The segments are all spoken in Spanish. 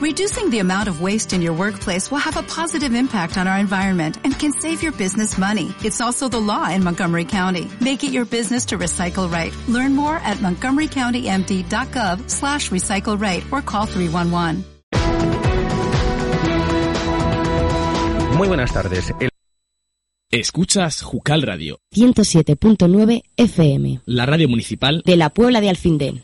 Reducing the amount of waste in your workplace will have a positive impact on our environment and can save your business money. It's also the law in Montgomery County. Make it your business to recycle right. Learn more at montgomerycountymd.gov slash recycle right or call 311. Muy buenas tardes. El Escuchas Jucal Radio, 107.9 FM, la radio municipal de la Puebla de Alfindén.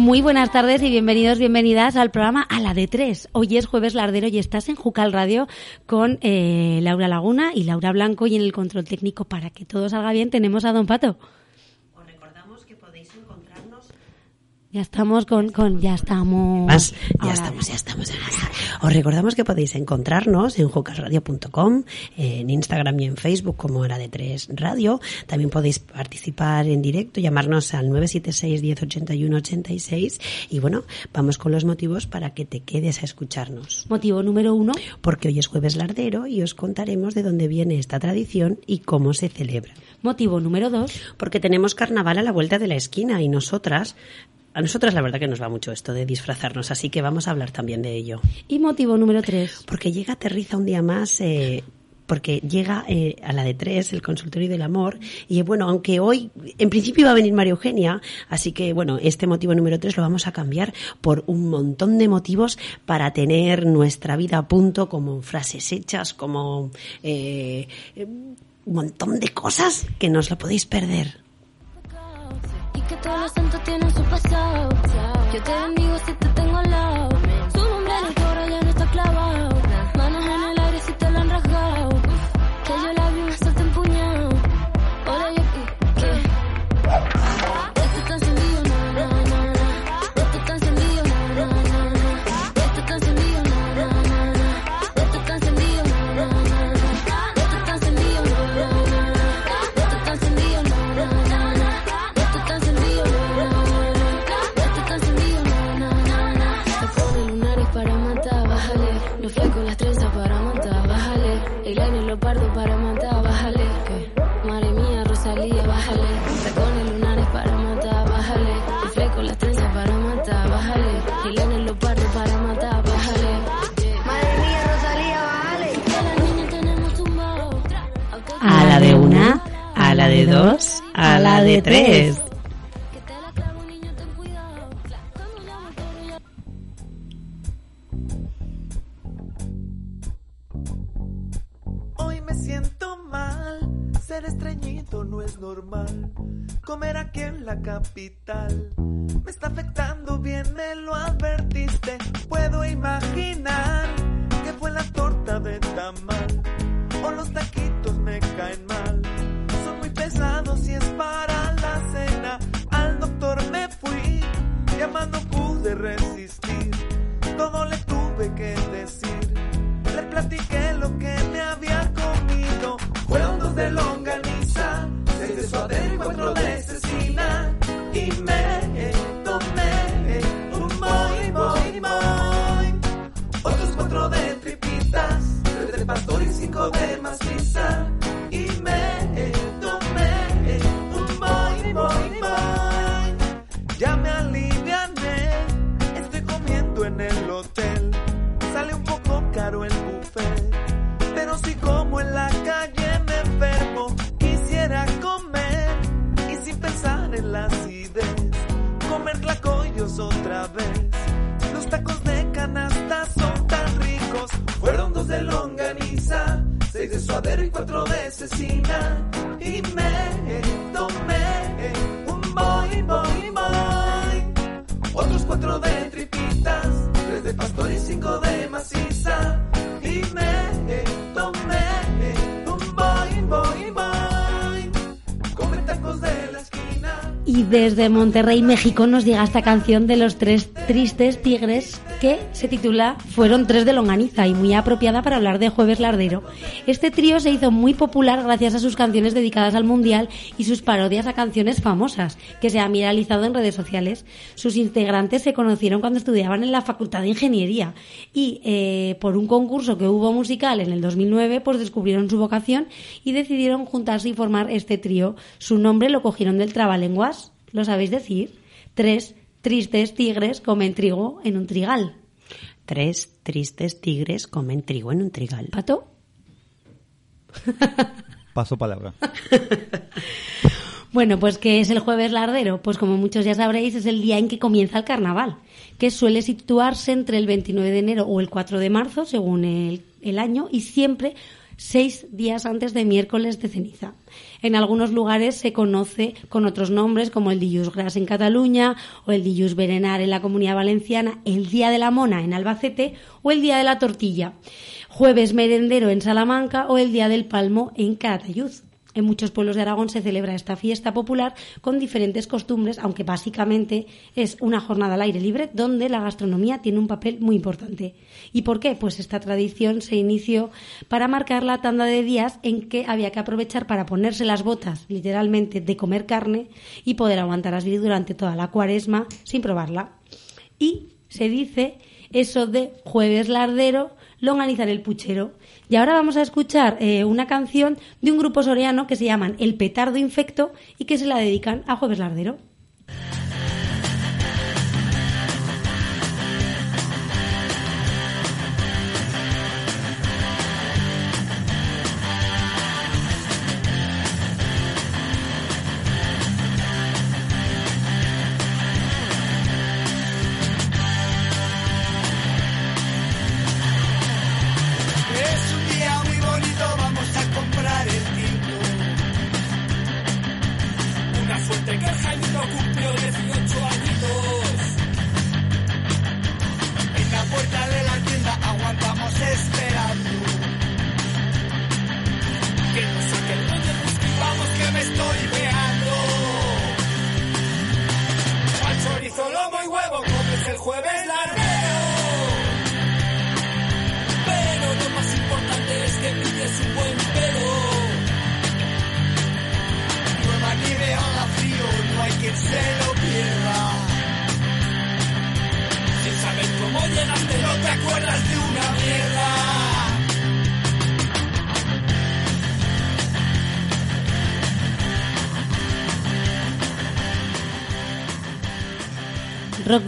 Muy buenas tardes y bienvenidos, bienvenidas al programa A la de Tres. Hoy es jueves lardero y estás en Jucal Radio con eh, Laura Laguna y Laura Blanco y en el control técnico para que todo salga bien tenemos a Don Pato. Os recordamos que podéis encontrarnos. Ya estamos con, con ya estamos. Más, ya estamos, ya estamos. Os recordamos que podéis encontrarnos en jucasradio.com, en Instagram y en Facebook como Hora de Tres Radio. También podéis participar en directo, llamarnos al 976 1081 86 y bueno, vamos con los motivos para que te quedes a escucharnos. Motivo número uno. Porque hoy es jueves lardero y os contaremos de dónde viene esta tradición y cómo se celebra. Motivo número dos. Porque tenemos carnaval a la vuelta de la esquina y nosotras, a nosotras la verdad que nos va mucho esto de disfrazarnos, así que vamos a hablar también de ello. Y motivo número tres. Porque llega Aterriza un día más, eh, porque llega eh, a la de tres, el consultorio del amor, y bueno, aunque hoy en principio iba a venir María Eugenia, así que bueno, este motivo número tres lo vamos a cambiar por un montón de motivos para tener nuestra vida a punto, como frases hechas, como eh, eh, un montón de cosas que no os lo podéis perder. Y que todos los santos tienen su pasado. Yo te bendigo si te tengo al lado. Los flecos, las trenzas para matar, bájale. El año los pardos para matar, bájale. ¿Qué? Madre mía, Rosalía, bájale. Tacones lunares para matar, bájale. El fleco, las trenzas para matar, bájale. El año los pardos para matar, bájale. Madre mía, Rosalía, bájale. Que. A la de una, a la de dos, a la de tres. Capital. Me está afectando y la esquina. Y desde Monterrey, México, nos llega esta canción de los tres tristes tigres que se titula Fueron tres de longaniza y muy apropiada para hablar de Jueves Lardero. Este trío se hizo muy popular gracias a sus canciones dedicadas al Mundial y sus parodias a canciones famosas, que se han viralizado en redes sociales. Sus integrantes se conocieron cuando estudiaban en la Facultad de Ingeniería y eh, por un concurso que hubo musical en el 2009, pues descubrieron su vocación y decidieron juntarse y formar este trío. Su nombre lo cogieron del trabalenguas, ¿lo sabéis decir? Tres tristes tigres comen trigo en un trigal. Tres tristes tigres comen trigo en un trigal. ¿Pato? Paso palabra. Bueno, pues ¿qué es el jueves lardero? Pues como muchos ya sabréis, es el día en que comienza el carnaval, que suele situarse entre el 29 de enero o el 4 de marzo, según el, el año, y siempre seis días antes de miércoles de ceniza. En algunos lugares se conoce con otros nombres como el Dilluns Gras en Cataluña o el Dilluns Berenar en la Comunidad Valenciana, el Día de la Mona en Albacete o el Día de la Tortilla, Jueves Merendero en Salamanca o el Día del Palmo en Calatayud. En muchos pueblos de Aragón se celebra esta fiesta popular con diferentes costumbres, aunque básicamente es una jornada al aire libre donde la gastronomía tiene un papel muy importante. ¿Y por qué? Pues esta tradición se inició para marcar la tanda de días en que había que aprovechar para ponerse las botas, literalmente, de comer carne y poder aguantar así durante toda la cuaresma sin probarla. Y se dice eso de jueves lardero, longanizar el puchero. Y ahora vamos a escuchar eh, una canción de un grupo soreano que se llaman El Petardo Infecto y que se la dedican a Jueves Lardero.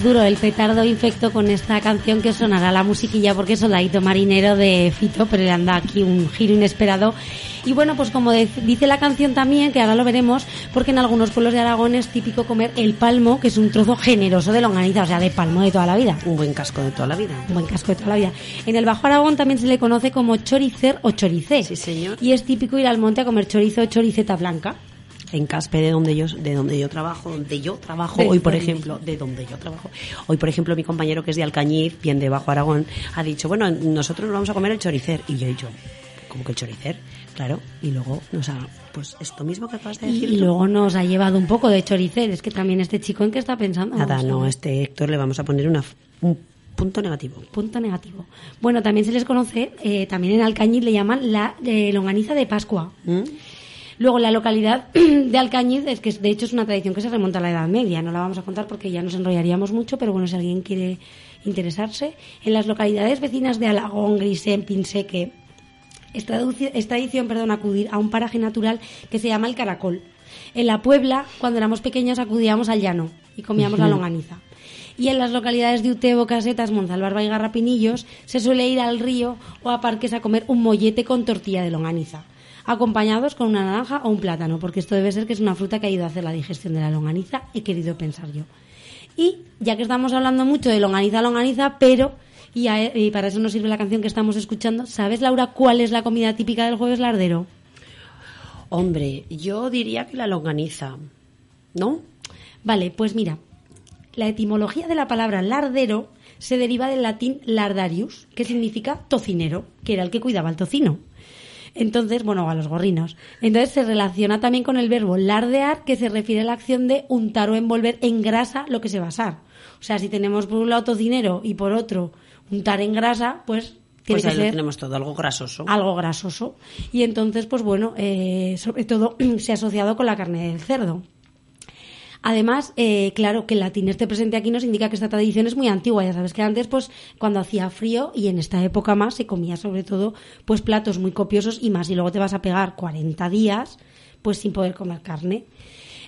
Duro, el petardo infecto con esta canción que sonará la musiquilla porque es Soldadito Marinero de Fito, pero le anda aquí un giro inesperado. Y bueno, pues como de- dice la canción también, que ahora lo veremos, porque en algunos pueblos de Aragón es típico comer el palmo, que es un trozo generoso de longaniza, o sea, de palmo de toda la vida. Un buen casco de toda la vida. Un buen casco de toda la vida. En el Bajo Aragón también se le conoce como choricer o choricé. Sí, señor. Y es típico ir al monte a comer chorizo o choriceta blanca. En Caspe, de donde yo, de donde yo trabajo, donde yo trabajo, hoy por ejemplo, de donde yo trabajo. Hoy, por ejemplo, mi compañero que es de Alcañiz, bien de Bajo Aragón, ha dicho, bueno, nosotros nos vamos a comer el choricer. Y yo he dicho, ¿cómo que el choricer? Claro. Y luego nos ha, pues esto mismo que acabas de decir y luego nos ha llevado un poco de choricer. Es que también este chico en qué está pensando. Nada, Vamos no, a este Héctor le vamos a poner una, un Punto negativo. Punto negativo. Bueno, también se les conoce, eh, también en Alcañiz le llaman la eh, longaniza de Pascua. ¿Mm? Luego, la localidad de Alcañiz, es que de hecho es una tradición que se remonta a la Edad Media, no la vamos a contar porque ya nos enrollaríamos mucho, pero bueno, si alguien quiere interesarse, en las localidades vecinas de Alagón, Grisén, Pinseque, es, tradición perdón, acudir a un paraje natural que se llama el Caracol. En la Puebla, cuando éramos pequeños, acudíamos al llano y comíamos la longaniza. Y en las localidades de Utebo, Casetas, Monzalbarba y Garrapinillos se suele ir al río o a parques a comer un mollete con tortilla de longaniza, acompañados con una naranja o un plátano, porque esto debe ser que es una fruta que ha ido a hacer la digestión de la longaniza, he querido pensar yo. Y ya que estamos hablando mucho de longaniza, longaniza, pero, y, a- y para eso nos sirve la canción que estamos escuchando, ¿sabes, Laura, cuál es la comida típica del jueves lardero? Hombre, yo diría que la longaniza, ¿no? Vale, pues mira, la etimología de la palabra lardero se deriva del latín lardarius, que significa tocinero, que era el que cuidaba el tocino. Entonces, bueno, a los gorrinos. Entonces se relaciona también con el verbo lardear, que se refiere a la acción de untar o envolver en grasa lo que se va a asar. O sea, si tenemos por un lado tocinero y por otro untar en grasa, pues tiene Pues que ahí lo ser tenemos todo, algo grasoso. algo grasoso. Y entonces, pues bueno, eh, sobre todo se ha asociado con la carne del cerdo. Además, eh, claro, que el latín esté presente aquí nos indica que esta tradición es muy antigua. Ya sabes que antes, pues, cuando hacía frío y en esta época más, se comía sobre todo, pues, platos muy copiosos y más. Y luego te vas a pegar 40 días, pues, sin poder comer carne.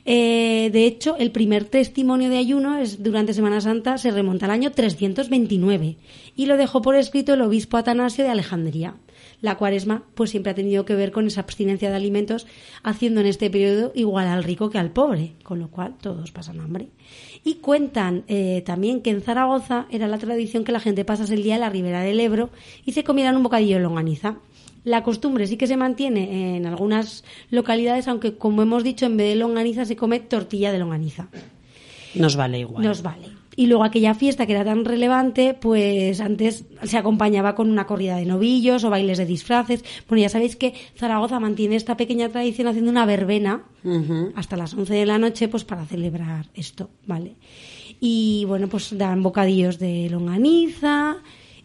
Eh, de hecho, el primer testimonio de ayuno es durante Semana Santa se remonta al año 329 y lo dejó por escrito el obispo Atanasio de Alejandría. La cuaresma pues siempre ha tenido que ver con esa abstinencia de alimentos, haciendo en este periodo igual al rico que al pobre, con lo cual todos pasan hambre. Y cuentan eh, también que en Zaragoza era la tradición que la gente pasase el día en la ribera del Ebro y se comieran un bocadillo de longaniza. La costumbre sí que se mantiene en algunas localidades, aunque como hemos dicho, en vez de longaniza se come tortilla de longaniza. Nos vale igual. Nos vale. Y luego aquella fiesta que era tan relevante, pues antes se acompañaba con una corrida de novillos o bailes de disfraces. Bueno, ya sabéis que Zaragoza mantiene esta pequeña tradición haciendo una verbena hasta las 11 de la noche, pues para celebrar esto, ¿vale? Y bueno, pues dan bocadillos de longaniza.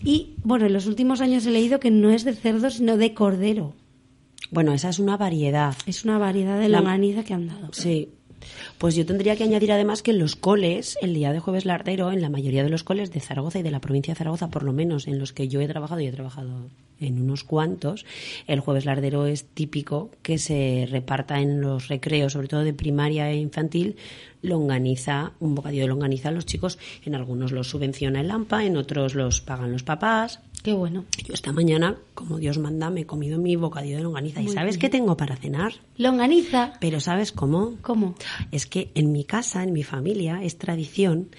Y bueno, en los últimos años he leído que no es de cerdo, sino de cordero. Bueno, esa es una variedad. Es una variedad de La- longaniza que han dado. Sí. Pues yo tendría que añadir además que en los coles, el día de jueves lardero, en la mayoría de los coles de Zaragoza y de la provincia de Zaragoza, por lo menos en los que yo he trabajado y he trabajado en unos cuantos, el jueves lardero es típico que se reparta en los recreos, sobre todo de primaria e infantil, longaniza, un bocadillo de longaniza a los chicos. En algunos los subvenciona el AMPA, en otros los pagan los papás. Qué bueno. Yo esta mañana, como Dios manda, me he comido mi bocadillo de longaniza. ¿Y sabes bien. qué tengo para cenar? Longaniza. Pero ¿sabes cómo? ¿Cómo? Es que en mi casa, en mi familia, es tradición,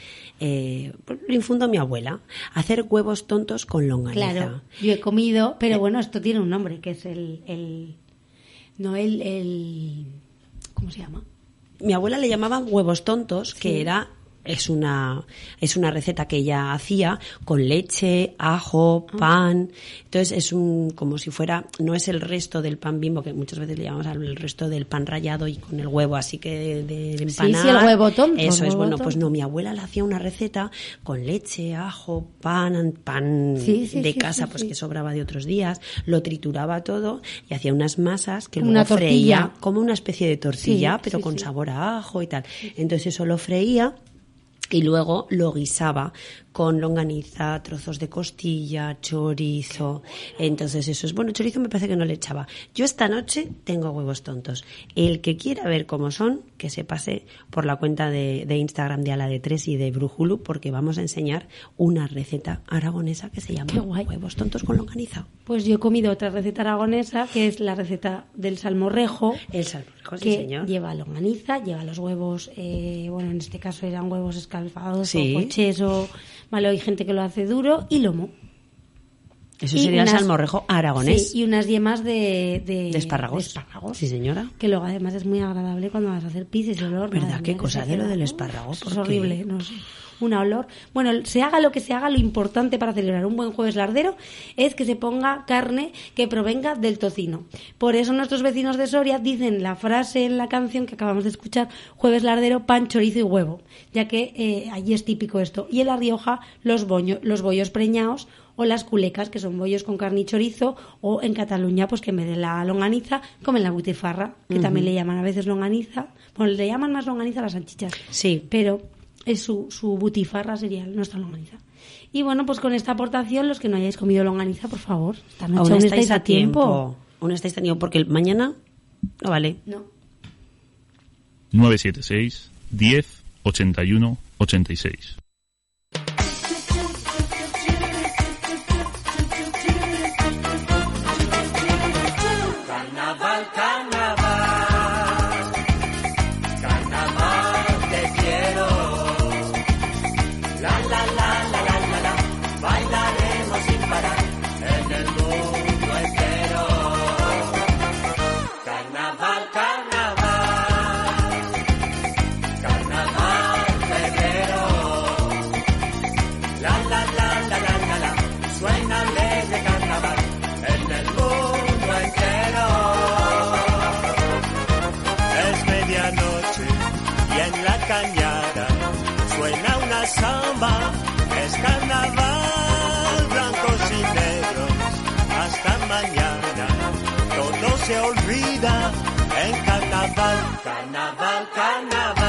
eh, lo infundo a mi abuela, hacer huevos tontos con longaniza. Claro, yo he comido, pero Eh. bueno, esto tiene un nombre, que es el... el no el, el... ¿Cómo se llama? Mi abuela le llamaba huevos tontos, que era es una es una receta que ella hacía con leche, ajo, Ah. pan. Entonces es un como si fuera no es el resto del pan bimbo que muchas veces le llamamos al el resto del pan rallado y con el huevo así que de, de Sí, empanar. sí, el huevo tonto, Eso es bueno, tonto. pues no, mi abuela le hacía una receta con leche, ajo, pan, pan Sí, sí, de sí, casa sí, pues sí. que sobraba de otros días, lo trituraba todo y hacía unas masas que Como luego una tortilla. freía como una especie de tortilla, Sí, pero sí, con sí. sabor a ajo y tal. Entonces eso lo freía y luego lo guisaba con longaniza, trozos de costilla, chorizo. Entonces eso es bueno, chorizo me parece que no le echaba. Yo esta noche tengo huevos tontos. El que quiera ver cómo son, que se pase por la cuenta de, de Instagram de Ala de Tres y de Brújulu porque vamos a enseñar una receta aragonesa que se llama huevos tontos con longaniza. Pues yo he comido otra receta aragonesa, que es la receta del salmorrejo, El salmorejo, sí que señor. lleva longaniza, lleva los huevos, eh, bueno, en este caso eran huevos escalfados Sí. o, vale, hay gente que lo hace duro, y lomo. Eso Y sería el unas- salmorrejo aragonés. Sí, y unas yemas de, de, De espárragos. espárragos. Sí, señora. Que luego además es muy agradable cuando vas a hacer pis ese olor. ¿Verdad? Qué cosa de lo del espárrago, Es horrible, no sé. Un olor. Bueno, se haga lo que se haga, lo importante para celebrar un buen jueves lardero es que se ponga carne que provenga del tocino. Por eso nuestros vecinos de Soria dicen la frase en la canción que acabamos de escuchar, jueves lardero, pan, chorizo y huevo, ya que eh, allí es típico esto. Y en La Rioja, los, boño- los bollos preñados o las culecas, que son bollos con carne y chorizo, o en Cataluña, pues que en vez de la longaniza, comen la butifarra, que también le llaman a veces longaniza. Bueno, le llaman más longaniza a las salchichas. Sí. Pero es su, su butifarra sería nuestra longaniza. Y bueno, pues con esta aportación, los que no hayáis comido longaniza, por favor, esta noche Aún aún estáis a tiempo. Aún estáis a tiempo, porque el mañana no vale. No. 976 10 81 86. Es carnaval, blancos y negros, hasta mañana. Todo se olvida en carnaval, carnaval, carnaval.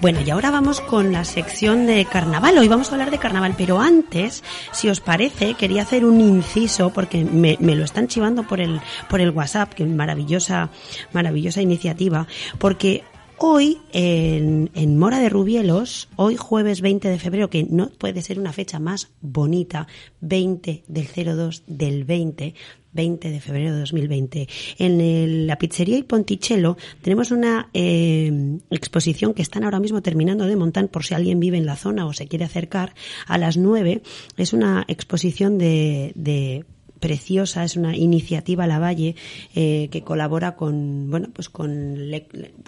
Bueno, y ahora vamos con la sección de carnaval. Hoy vamos a hablar de carnaval, pero antes, si os parece, quería hacer un inciso porque me, lo están chivando por el, por el WhatsApp, que maravillosa, maravillosa iniciativa, porque Hoy, en, en Mora de Rubielos, hoy jueves 20 de febrero, que no puede ser una fecha más bonita, 20 del 02 del 20, 20 de febrero de 2020. En la pizzería y Ponticello tenemos una eh, exposición que están ahora mismo terminando de montar por si alguien vive en la zona o se quiere acercar a las 9. Es una exposición de, de preciosa, es una iniciativa La Valle eh, que colabora con, bueno, pues con,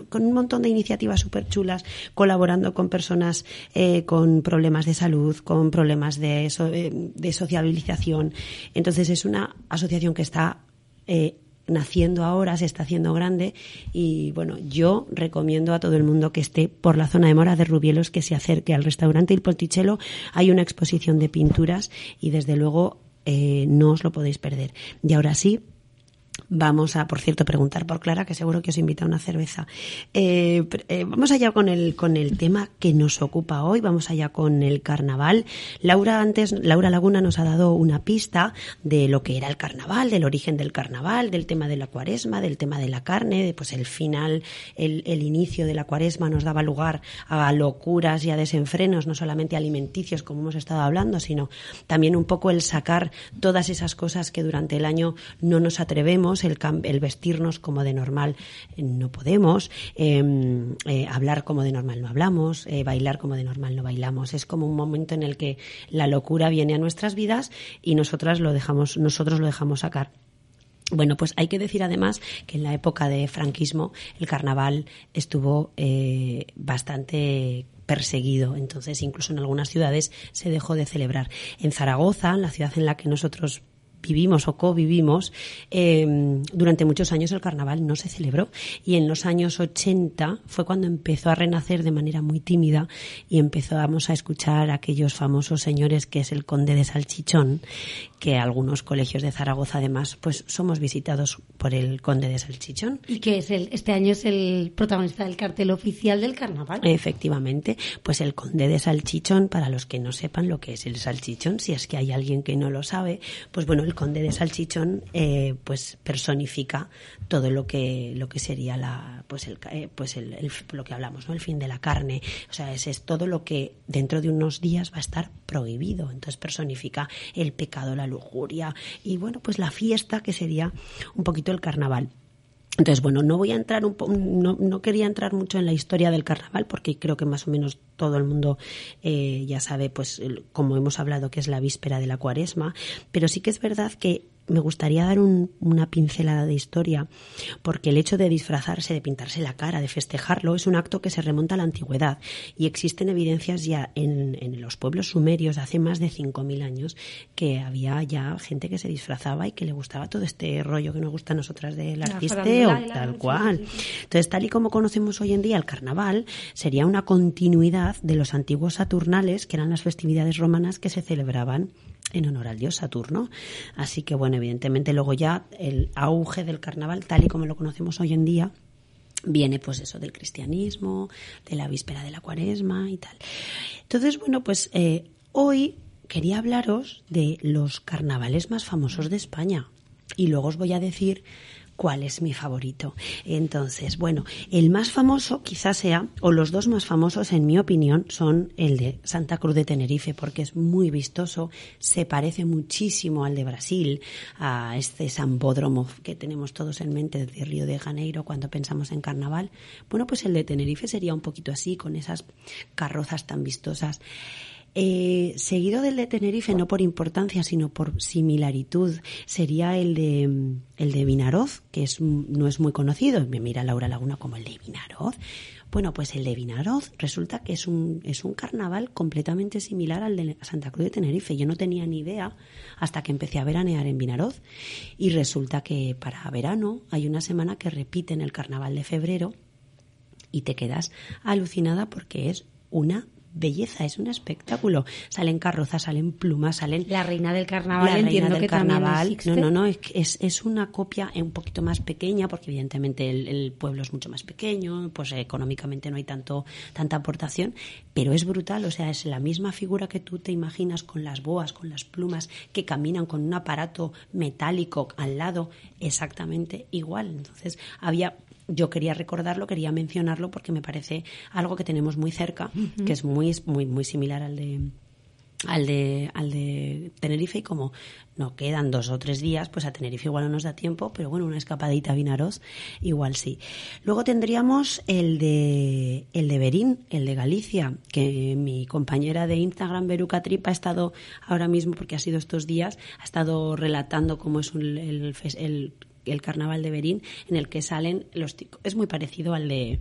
con un montón de iniciativas súper chulas, colaborando con personas eh, con problemas de salud, con problemas de, eh, de sociabilización. Entonces es una asociación que está eh, naciendo ahora, se está haciendo grande y bueno, yo recomiendo a todo el mundo que esté por la zona de Mora de Rubielos que se acerque al restaurante Il Ponticello. Hay una exposición de pinturas y desde luego eh, no os lo podéis perder. Y ahora sí, Vamos a, por cierto, preguntar por Clara, que seguro que os invita a una cerveza. Eh, eh, vamos allá con el, con el tema que nos ocupa hoy. Vamos allá con el carnaval. Laura antes, Laura Laguna nos ha dado una pista de lo que era el carnaval, del origen del carnaval, del tema de la cuaresma, del tema de la carne, de pues el final, el, el inicio de la cuaresma nos daba lugar a locuras y a desenfrenos, no solamente alimenticios, como hemos estado hablando, sino también un poco el sacar todas esas cosas que durante el año no nos atrevemos el, vestirnos como de normal eh, no podemos, eh, eh, hablar como de normal no hablamos, eh, bailar como de normal no bailamos. Es como un momento en el que la locura viene a nuestras vidas y nosotras lo dejamos, nosotros lo dejamos sacar. Bueno, pues hay que decir además que en la época de franquismo el carnaval estuvo bastante perseguido, entonces incluso en algunas ciudades se dejó de celebrar. En Zaragoza, la ciudad en la que nosotros vivimos o co-vivimos, eh, durante muchos años el carnaval no se celebró. Y en los años 80 fue cuando empezó a renacer de manera muy tímida y empezamos a escuchar a aquellos famosos señores que es el conde de Salchichón, que algunos colegios de Zaragoza además pues somos visitados por el conde de Salchichón. Y que es el, este año es el protagonista del cartel oficial del carnaval. Efectivamente, pues el conde de salchichón, para los que no sepan lo que es el salchichón, si es que hay alguien que no lo sabe, pues bueno, el conde de salchichón eh, pues personifica todo lo que lo que sería la pues el eh, pues el, el- lo que hablamos, ¿no? El fin de la carne, o sea, ese es todo lo que dentro de unos días va a estar prohibido, entonces personifica el pecado, la lujuria y bueno, pues la fiesta que sería un poquito el carnaval. Entonces, bueno, no voy a entrar un no, no quería entrar mucho en la historia del carnaval porque creo que más o menos todo el mundo eh, ya sabe, pues, como hemos hablado, que es la víspera de la cuaresma, pero sí que es verdad que me gustaría dar un- una pincelada de historia porque el hecho de disfrazarse, de pintarse la cara, de festejarlo, es un acto que se remonta a la antigüedad y existen evidencias ya en, en los pueblos sumerios hace más de 5.000 años que había ya gente que se disfrazaba y que le gustaba todo este rollo que nos gusta a nosotras del y la- tal cual. Entonces, tal y como conocemos hoy en día el carnaval, sería una continuidad de los antiguos Saturnales, que eran las festividades romanas que se celebraban en honor al dios Saturno. Así que, bueno, evidentemente luego ya el auge del carnaval, tal y como lo conocemos hoy en día, viene pues eso del cristianismo, de la víspera de la cuaresma y tal. Entonces, bueno, pues eh, hoy quería hablaros de los carnavales más famosos de España y luego os voy a decir cuál es mi favorito. Entonces, bueno, el más famoso quizás sea, o los dos más famosos en mi opinión, son el de Santa Cruz de Tenerife, porque es muy vistoso, se parece muchísimo al de Brasil, a este sambódromo que tenemos todos en mente de Río de Janeiro cuando pensamos en carnaval. Bueno, pues el de Tenerife sería un poquito así, con esas carrozas tan vistosas. Eh, seguido del de Tenerife, no por importancia, sino por similaritud, sería el de, mm, el de Vinaroz, que es, mm, no es muy conocido. Me mira Laura Laguna como el de Vinaroz. Bueno, pues el de Vinaroz resulta que es un, es un carnaval completamente similar al de Santa Cruz de Tenerife. Yo no tenía ni idea hasta que empecé a veranear en Vinaroz. Y resulta que para verano hay una semana que repiten el carnaval de febrero y te quedas alucinada porque es una belleza, es un espectáculo. Salen carrozas, salen plumas, salen... La reina del carnaval, La reina entiendo del que carnaval. No, no, no, es, es, una copia un poquito más pequeña porque evidentemente el, el pueblo es mucho más pequeño, pues económicamente no hay tanto tanta aportación, pero es brutal, o sea, es la misma figura que tú te imaginas con las boas, con las plumas que caminan con un aparato metálico al lado, exactamente igual. Entonces, había yo quería recordarlo, quería mencionarlo porque me parece algo que tenemos muy cerca, que es muy, muy, muy similar al de al de, al de Tenerife y como no quedan dos o tres días, pues a Tenerife igual no nos da tiempo, pero bueno, una escapadita a Vinaroz igual sí. Luego tendríamos el de, el de Berín, el de Galicia, que mi compañera de Instagram, Beruca Trip, ha estado ahora mismo, porque ha sido estos días, ha estado relatando cómo es un- el, el, el carnaval de Berín, en el que salen los tic- es muy parecido al de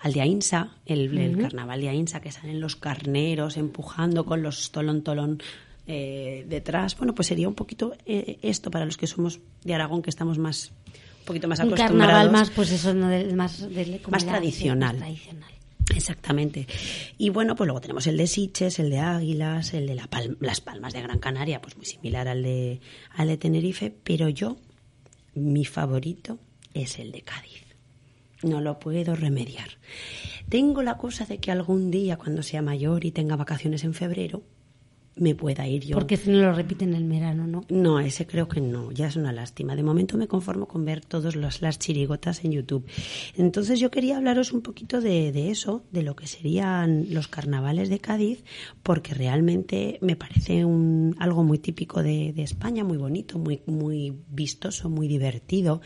al de Ainsa, el, el carnaval de Ainsa, que salen los carneros empujando con los tolón tolón eh, detrás. Bueno, pues sería un poquito eh, esto para los que somos de Aragón, que estamos más un poquito más Un acostumbrados. carnaval más, pues eso, no del- más, Más la- tradicional. más tradicional. Exactamente. Y bueno, pues luego tenemos el de Siches, el de Águilas, el de la Pal- Las Palmas de Gran Canaria, pues muy similar al de, al de Tenerife, pero yo, mi favorito es el de Cádiz. No lo puedo remediar. Tengo la cosa de que algún día, cuando sea mayor y tenga vacaciones en febrero, me pueda ir yo. Porque si no lo repiten en el verano, ¿no? No, ese creo que no, ya es una lástima. De momento me conformo con ver todas las chirigotas en YouTube. Entonces yo quería hablaros un poquito de, de, eso, de lo que serían los carnavales de Cádiz, porque realmente me parece un, algo muy típico de, de España, muy bonito, muy, muy vistoso, muy divertido.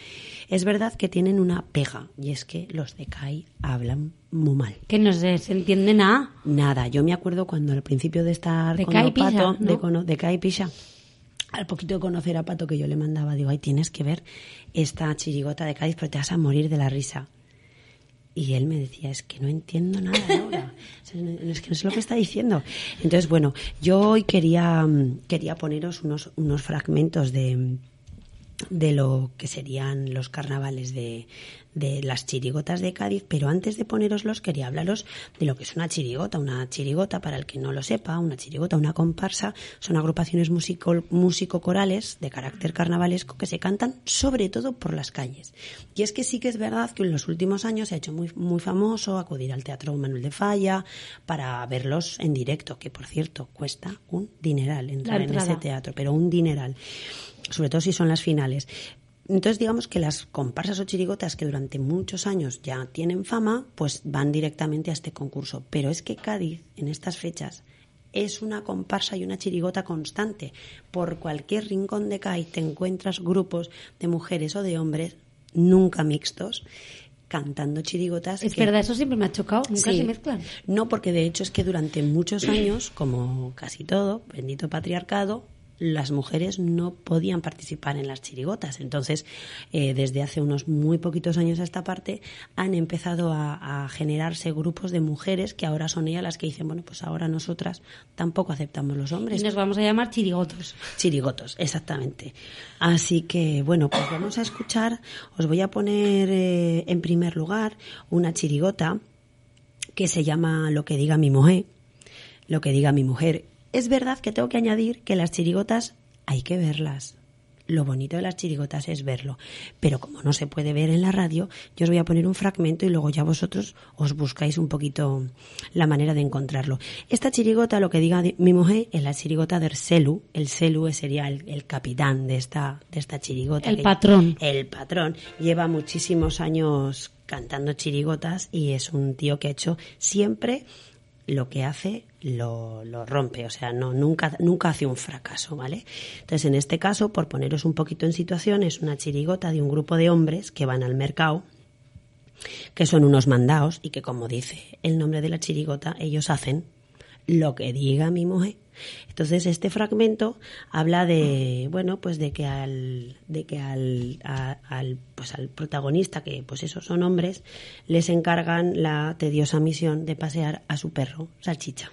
Es verdad que tienen una pega, y es que los de CAI hablan muy mal. Que no se, se entiende nada. Nada, yo me acuerdo cuando al principio de estar De con Kai Pato, Pisa, ¿no? de, cono- de Kai Pisa, al poquito de conocer a Pato que yo le mandaba, digo, ay, tienes que ver esta chirigota de Cádiz porque te vas a morir de la risa. Y él me decía, es que no entiendo nada, Laura. O sea, no- Es que no sé lo que está diciendo. Entonces, bueno, yo hoy quería, mm, quería poneros unos, unos fragmentos de, de lo que serían los carnavales de, de las chirigotas de Cádiz, pero antes de poneroslos quería hablaros de lo que es una chirigota. Una chirigota, para el que no lo sepa, una chirigota, una comparsa, son agrupaciones músico-corales de carácter carnavalesco que se cantan sobre todo por las calles. Y es que sí que es verdad que en los últimos años se ha hecho muy, muy famoso acudir al Teatro Manuel de Falla para verlos en directo, que por cierto cuesta un dineral entrar en ese teatro, pero un dineral sobre todo si son las finales. Entonces, digamos que las comparsas o chirigotas que durante muchos años ya tienen fama, pues van directamente a este concurso. Pero es que Cádiz, en estas fechas, es una comparsa y una chirigota constante. Por cualquier rincón de Cádiz te encuentras grupos de mujeres o de hombres, nunca mixtos, cantando chirigotas. Es que- verdad, eso siempre me ha chocado. Nunca Sí. se mezclan. No, porque de hecho es que durante muchos años, como casi todo, bendito patriarcado, las mujeres no podían participar en las chirigotas. Entonces, eh, desde hace unos muy poquitos años a esta parte, han empezado a, a generarse grupos de mujeres que ahora son ellas las que dicen, bueno, pues ahora nosotras tampoco aceptamos los hombres. Y nos vamos a llamar chirigotos. Chirigotos, exactamente. Así que, bueno, pues vamos a escuchar. Os voy a poner eh, en primer lugar una chirigota que se llama Lo que diga mi mujer. Lo que diga mi mujer. Es verdad que tengo que añadir que las chirigotas hay que verlas. Lo bonito de las chirigotas es verlo. Pero como no se puede ver en la radio, yo os voy a poner un fragmento y luego ya vosotros os buscáis un poquito la manera de encontrarlo. Esta chirigota, lo que diga di- mi mujer, es la chirigota del Selu. El Selu sería el, el capitán de esta, de esta chirigota. El patrón. El patrón. Lleva muchísimos años cantando chirigotas y es un tío que ha hecho siempre lo que hace lo, lo rompe, o sea, no nunca nunca hace un fracaso, ¿vale? Entonces, en este caso, por poneros un poquito en situación, es una chirigota de un grupo de hombres que van al mercado, que son unos mandados y que, como dice el nombre de la chirigota, ellos hacen lo que diga mi mujer. Entonces este fragmento habla de bueno pues de que al de que al, a- al pues al protagonista que pues esos son hombres les encargan la tediosa misión de pasear a su perro salchicha.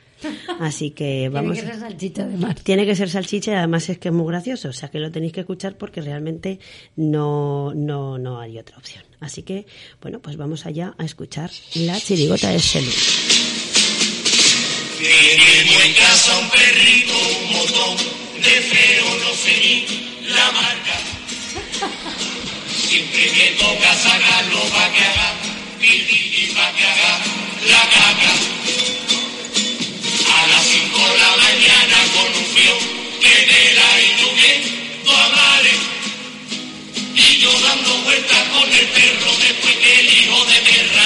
Así que vamos Tiene que ser salchicha además. tiene que ser salchicha y además es que es muy gracioso, o sea que lo tenéis que escuchar porque realmente no, no, no hay otra opción. Así que, bueno, pues vamos allá a escuchar la chirigota de Selu. Tengo en casa un perrito, un montón de feo, no sé ni la marca. Siempre me toca sacarlo pa' que haga pipí y pa' que haga la caca. A las cinco de la mañana con un frío que me la lloviendo a mares. Y yo dando vueltas con el perro después que el hijo de perra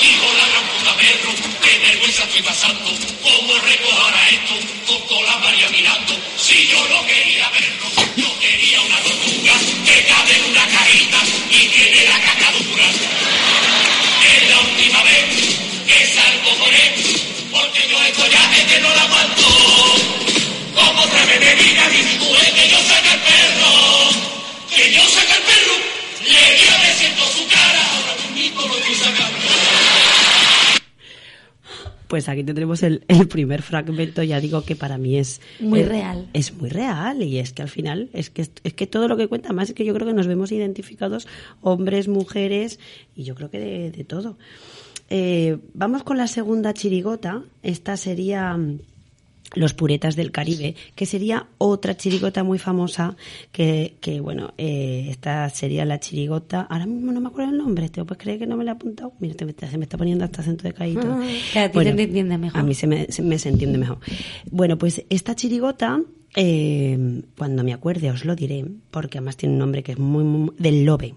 hijo la gran puta perro, qué vergüenza estoy pasando, cómo recojo ahora esto, con toda María mirando, si yo no quería verlo, yo quería una tortuga que cabe en una cajita y tiene la caca dura. Es la última vez que salgo con él, porque yo esto ya es que no la aguanto. Pues aquí tendremos el, el primer fragmento, ya digo que para mí es... Muy eh, real. Es muy real y es que al final, es que, es que todo lo que cuenta, más es que yo creo que nos vemos identificados hombres, mujeres y yo creo que de, de todo. Eh, vamos con la segunda chirigota. Esta sería mm, Los Puretas del Caribe, que sería otra chirigota muy famosa, que, que bueno, eh, esta sería la chirigota, ahora mismo no me acuerdo el nombre, ¿te puedes creer que no me la he apuntado? Mira, te- te- se me está poniendo hasta acento de caído. Ah, a ti se te entiende mejor. A mí se me, se me se entiende mejor. Bueno, pues esta chirigota, eh, cuando me acuerde os lo diré, porque además tiene un nombre que es muy, muy del lobe.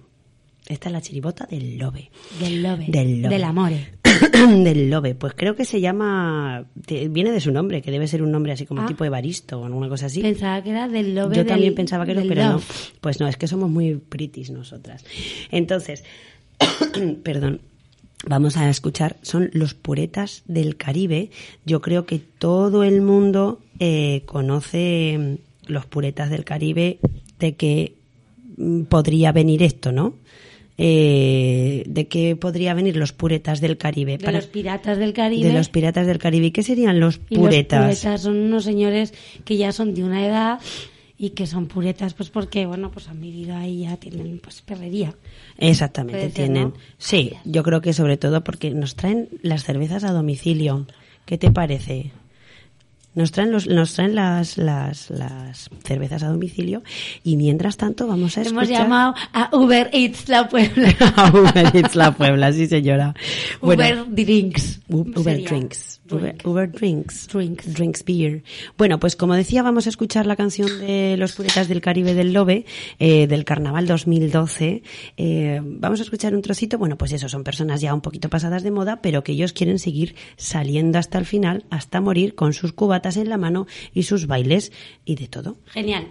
Esta es la chirigota del lobe. Del lobe. Del lobe. Del amore. del lobe. Pues creo que se llama, te- viene de su nombre, que debe ser un nombre así como Ah. tipo Evaristo o alguna cosa así. Pensaba que era del lobe Yo del- también pensaba que era, pero no. Pues no, es que somos muy pretties nosotras. Entonces, perdón. Vamos a escuchar, son los puretas del Caribe. Yo creo que todo el mundo eh, conoce mm, los puretas del Caribe de que mm, podría venir esto, ¿no? Eh, de que podría venir los puretas del Caribe. De los piratas del Caribe. de los piratas del Caribe. ¿Y qué serían los Y los puretas? son unos señores que ya son de una edad y que son puretas pues porque, bueno, pues han vivido ahí ya tienen pues perrería. Exactamente, tienen. ¿no? Sí, yo creo que sobre todo porque nos traen las cervezas a domicilio. ¿Qué te parece? Nos traen, los, nos traen las, las, las cervezas a domicilio y mientras tanto vamos a escuchar... Hemos llamado a Uber Eats La Puebla. a Uber Eats La Puebla, sí señora. Bueno, Uber Drinks. Uber. Drinks. Uber, Drink. Uber Drinks. Drinks. Drinks Beer. Bueno, pues como decía, vamos a escuchar la canción de Los Puretas del Caribe del Lobe, eh, del Carnaval 2012. Eh, vamos a escuchar un trocito. Bueno, pues eso, son personas ya un poquito pasadas de moda, pero que ellos quieren seguir saliendo hasta el final, hasta morir, con sus cubatas en la mano y sus bailes y de todo. Genial.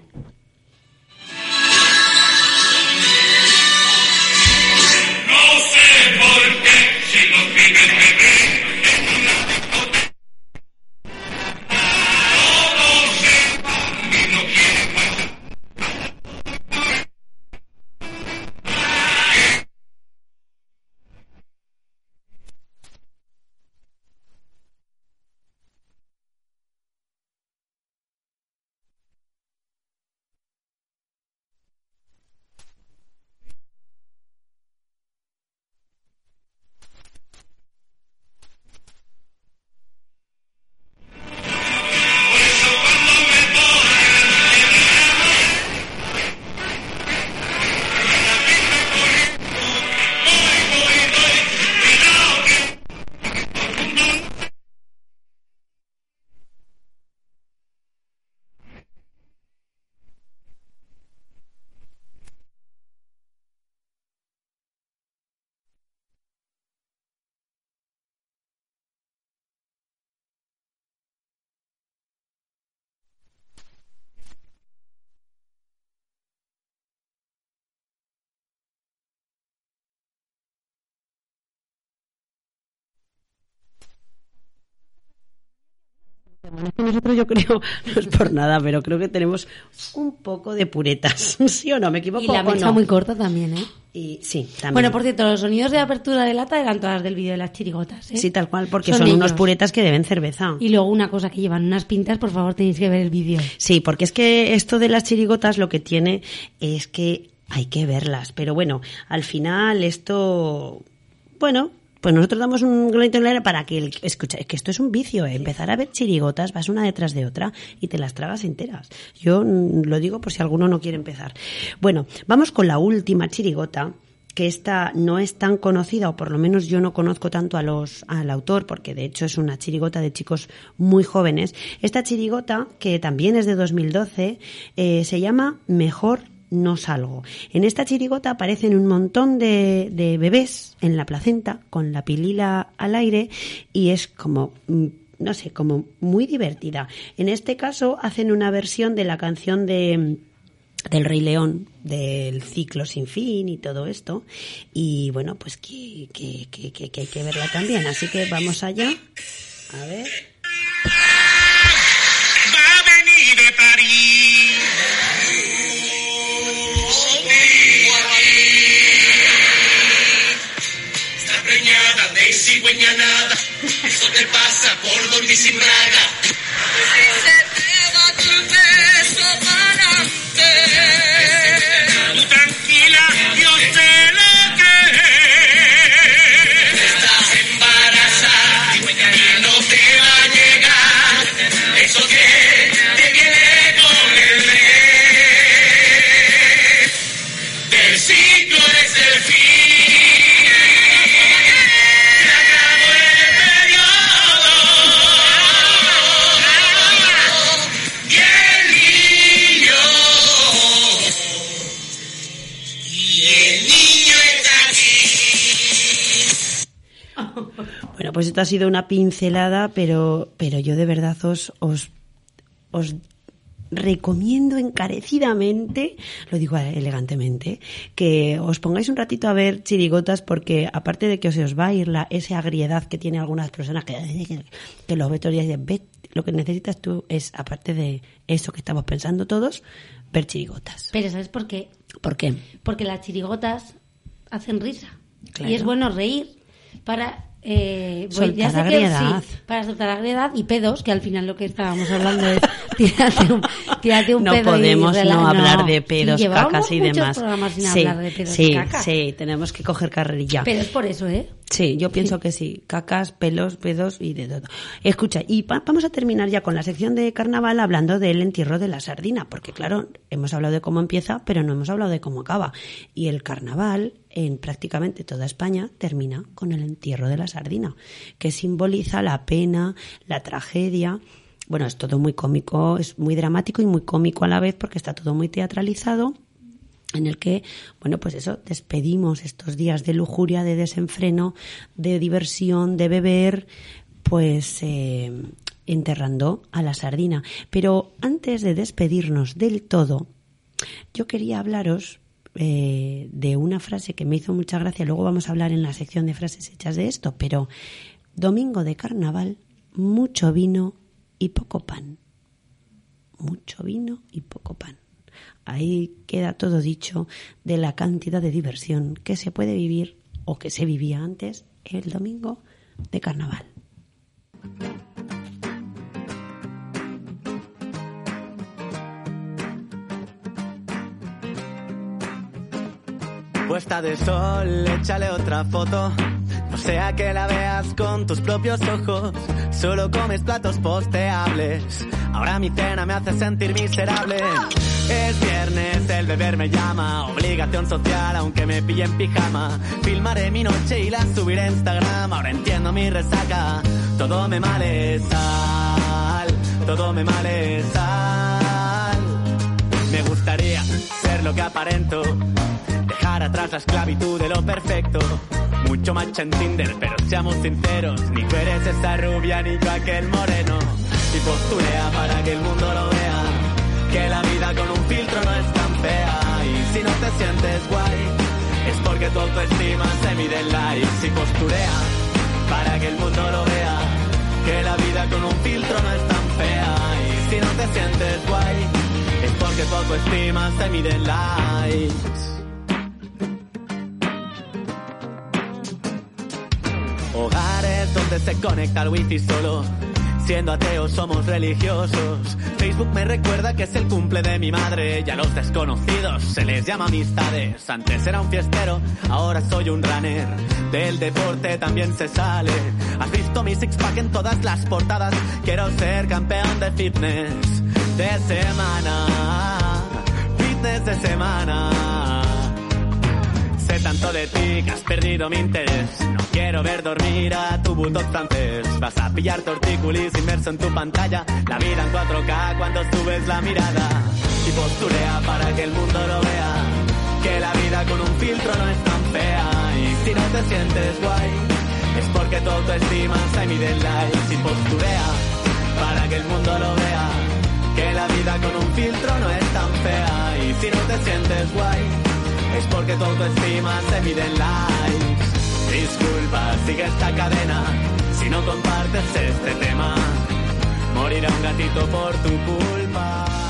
Bueno, es que nosotros yo creo, no es por nada, pero creo que tenemos un poco de puretas. ¿Sí o no? ¿Me equivoco Y la mecha no? muy corta también, ¿eh? Y sí, también. Bueno, por cierto, los sonidos de apertura de lata eran todas del vídeo de las chirigotas, ¿eh? Sí, tal cual, porque Son son, unos puretas que deben cerveza. Y luego una cosa que llevan unas pintas, por favor tenéis que ver el vídeo. Sí, porque es que esto de las chirigotas lo que tiene es que hay que verlas. Pero bueno, al final esto, bueno, pues nosotros damos un granito la arena para que, el, escucha, es que esto es un vicio, ¿eh? empezar a ver chirigotas, vas una detrás de otra y te las tragas enteras. Yo mm, lo digo por si alguno no quiere empezar. Bueno, vamos con la última chirigota que esta no es tan conocida, o por lo menos yo no conozco tanto a los, al autor, porque de hecho es una chirigota de chicos muy jóvenes. Esta chirigota, que también es de 2012, eh, se llama Mejor no salgo. En esta chirigota aparecen un montón de, de bebés en la placenta con la pilila al aire y es como mm, no sé, como muy divertida. En este caso hacen una versión de la canción de del Rey León, del ciclo sin fin y todo esto. Y bueno, pues que, que, que- que hay que verla también. Así que vamos allá. A ver. Va a venir de París. De cigüeñanada. Eso te pasa por dormir sin braga. Esto ha sido una pincelada, pero, pero yo de verdad os, os, os recomiendo encarecidamente, lo digo elegantemente, que os pongáis un ratito a ver chirigotas porque aparte de que se os va a ir la, esa agriedad que tiene algunas personas que, que lo ve todos los días "Ve, lo que necesitas tú es, aparte de eso que estamos pensando todos, ver chirigotas. Pero ¿sabes por qué? ¿Por qué? Porque las chirigotas hacen risa. Claro. Y es bueno reír para... Eh, Soltar ya sé que sí, para soltar agriedad y pedos, que al final lo que estábamos hablando es tírate un, tírate un no pedo podemos no hablar de pedos, cacas y demás. sin sí, hablar de pedos y sí, sí, tenemos que coger carrerilla. Pero es por eso, ¿eh? Sí, yo pienso que sí. Cacas, pelos, pedos y de todo. Escucha, y pa- vamos a terminar ya con la sección de carnaval hablando del entierro de la sardina, porque claro, hemos hablado de cómo empieza, pero no hemos hablado de cómo acaba. Y el carnaval en prácticamente toda España termina con el entierro de la sardina, que simboliza la pena, la tragedia. Bueno, es todo muy cómico, es muy dramático y muy cómico a la vez porque está todo muy teatralizado en el que, bueno, pues eso, despedimos estos días de lujuria, de desenfreno, de diversión, de beber, pues eh, enterrando a la sardina. Pero antes de despedirnos del todo, yo quería hablaros eh, de una frase que me hizo mucha gracia, luego vamos a hablar en la sección de frases hechas de esto, pero domingo de carnaval, mucho vino y poco pan. Mucho vino y poco pan. Ahí queda todo dicho de la cantidad de diversión que se puede vivir o que se vivía antes el domingo de carnaval. Puesta de sol, échale otra foto. No sea que la veas con tus propios ojos. Solo comes platos posteables. Ahora mi cena me hace sentir miserable. Es viernes, el beber me llama. Obligación social, aunque me pille en pijama. Filmaré mi noche y la subiré a Instagram. Ahora entiendo mi resaca. Todo me male sal. Todo me male sal. Me gustaría ser lo que aparento. Dejar atrás la esclavitud de lo perfecto. Mucho macho en Tinder, pero seamos sinceros. Ni tú eres esa rubia, ni yo aquel moreno. Y posturea para que el mundo lo vea. Que la vida con un filtro no es tan fea. Y si no te sientes guay, es porque tu autoestima se mide en likes. Y posturea para que el mundo lo vea. Que la vida con un filtro no es tan fea. Y si no te sientes guay, es porque tu autoestima se mide en likes. Hogares donde se conecta el wifi solo. Siendo ateos somos religiosos. Facebook me recuerda que es el cumple de mi madre. Y a los desconocidos se les llama amistades. Antes era un fiestero, ahora soy un runner. Del deporte también se sale. Has visto mi six pack en todas las portadas. Quiero ser campeón de fitness de semana. Fitness de semana. Tanto de ti que has perdido mi interés. No quiero ver dormir a tu bulldog francés. Vas a pillar tortícolis inmerso en tu pantalla. La vida en 4K cuando subes la mirada. Y posturea para que el mundo lo vea. Que la vida con un filtro no es tan fea. Y si no te sientes guay, es porque tu autoestima se mide en likes. Y posturea para que el mundo lo vea. Que la vida con un filtro no es tan fea. Y si no te sientes guay, es porque tu autoestima se mide en likes. Disculpa, sigue esta cadena si no compartes este tema. Morirá un gatito por tu culpa.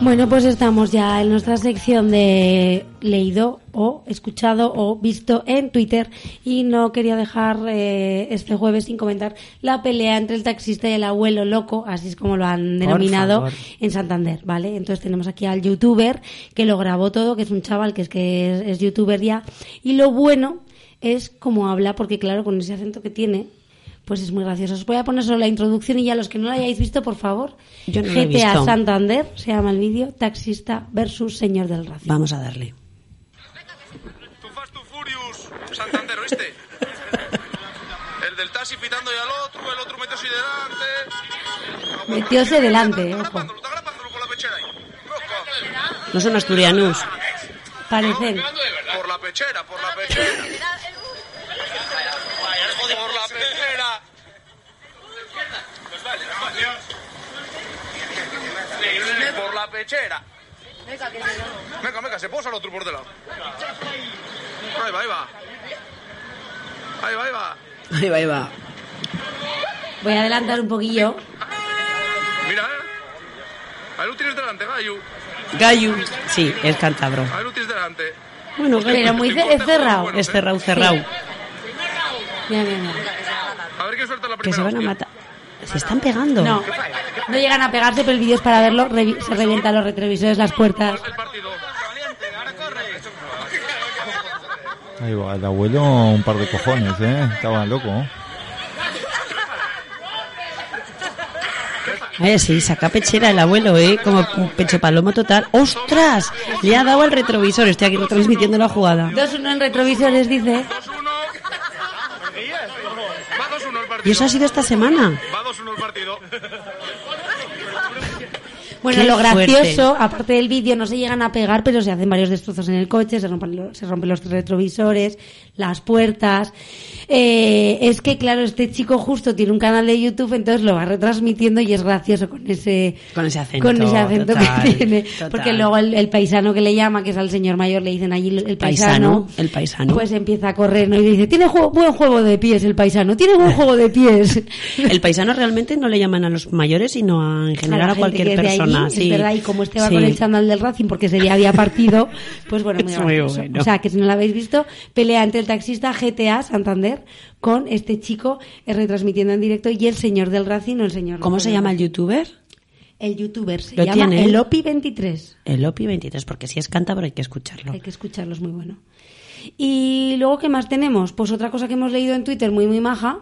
Bueno, pues estamos ya en nuestra sección de leído o escuchado o visto en Twitter. Y no quería dejar eh, este jueves sin comentar la pelea entre el taxista y el abuelo loco, así es como lo han denominado en Santander, ¿vale? Entonces tenemos aquí al youtuber que lo grabó todo, que es un chaval que es que es, es youtuber ya. Y lo bueno es cómo habla porque claro, con ese acento que tiene pues es muy gracioso. Os voy a poner solo la introducción y ya los que no lo hayáis visto, por favor. Yo no GTA visto. Santander, se llama el vídeo, taxista versus señor del Racing. Vamos a darle. Tu Fast to Furious, Santander, ¿oíste? El del taxi pitando y al otro, el otro metióse delante. Metióse delante, eh, ojo. Por la pechera ahí. No son asturianos. Parecen. Por la pechera, por la pechera. Por la pechera. Por la pechera. Venga, venga, se posa el otro por de lado. Ahí va, ahí va. Ahí va, ahí va. Ahí va, ahí va. Voy a adelantar un poquillo. Mira, ¿eh? Ahí lo tienes delante, Gayu. Gayu. Sí, es cántabro. Ahí lo tienes delante. Bueno, Pero muy ce- es cerrado. Es cerrado, cerrado. Mira, mira, mira. A ver qué suelta la Que primera. se van a matar. Se están pegando. No, no llegan a pegarse, pero el vídeo es para verlo. revi- se revientan los retrovisores, las puertas. Ahí va, el abuelo un par de cojones, ¿eh? Estaba loco. Ay, sí, saca pechera el abuelo, ¿eh? Como un pecho palomo total. ¡Ostras! Le ha dado al retrovisor. Estoy aquí retransmitiendo la jugada. 2-1 en retrovisores, dice. ¿Y eso ha sido esta semana? Va 2-1 el partido. Bueno, Qué lo gracioso, aparte del vídeo, no se llegan a pegar, pero se hacen varios destrozos en el coche, se rompen, lo- se rompen los retrovisores, las puertas. Eh, es que, claro, este chico justo tiene un canal de YouTube, entonces lo va retransmitiendo y es gracioso con ese, Con ese acento. con ese acento total, que tiene. total. Porque luego el, el paisano que le llama, que es al señor mayor, le dicen allí el Paisano, paisano. el paisano. Pues empieza a correr, ¿no? Y le dice, tiene juego- buen juego de pies el paisano, tiene buen juego de pies. El paisano realmente no le llaman a los mayores, sino a, en general a, cualquier que es verdad, y como este va Sí. con el chándal del Racing porque ese día había partido, pues bueno, muy Es muy bueno. O sea, que si no lo habéis visto, pelea entre el taxista GTA Santander con este chico eh, retransmitiendo en directo y el señor del Racing o el señor... ¿Cómo se llama el youtuber? El youtuber se Lo llama tiene. el Opi23. El Opi 23, porque si es cántabro hay que escucharlo. Hay que escucharlo, es muy bueno. Y luego, ¿qué más tenemos? Pues otra cosa que hemos leído en Twitter muy, muy maja,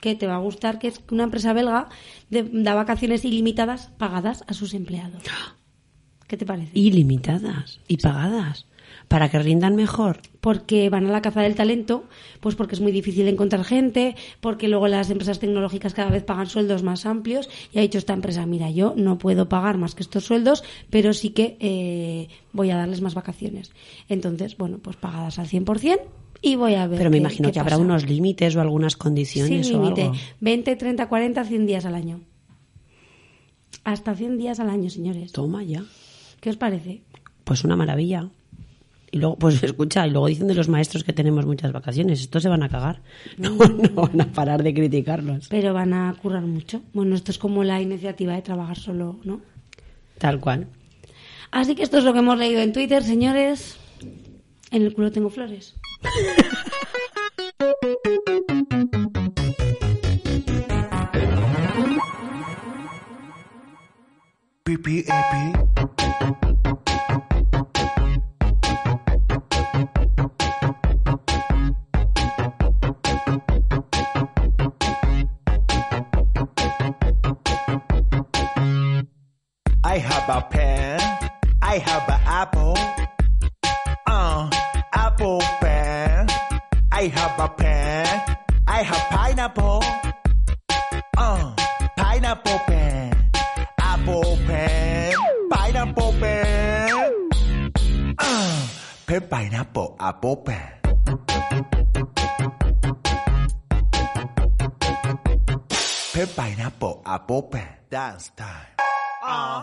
que te va a gustar, que es que una empresa belga de- da vacaciones ilimitadas pagadas a sus empleados. ¿Qué te parece? Ilimitadas y pagadas. Para que rindan mejor. porque van a la caza del talento, pues porque es muy difícil encontrar gente, porque luego las empresas tecnológicas cada vez pagan sueldos más amplios y ha dicho esta empresa, mira, yo no puedo pagar más que estos sueldos, pero sí que eh, voy a darles más vacaciones. Entonces, bueno, pues pagadas al 100% y voy a ver. Pero me qué- imagino qué que habrá unos límites o algunas condiciones Sin o límite, algo. 20, 30, 40, 100 días al año. Hasta 100 días al año, señores. Toma ya. ¿Qué os parece? Pues una maravilla. Y luego, pues escucha, y luego dicen de los maestros que tenemos muchas vacaciones. Estos se van a cagar. No, no van a parar de criticarlos. Pero van a currar mucho. Bueno, esto es como la iniciativa de trabajar solo, ¿no? Tal cual. Así que esto es lo que hemos leído en Twitter, señores. En el culo tengo flores. I have a pen. I have an apple. Uh. I have a pen. I have pineapple. Uh, pineapple pen. Apple pen. Pineapple pen. Uh, pen pineapple apple pen. Pen pineapple apple pen. Dance time. Uh.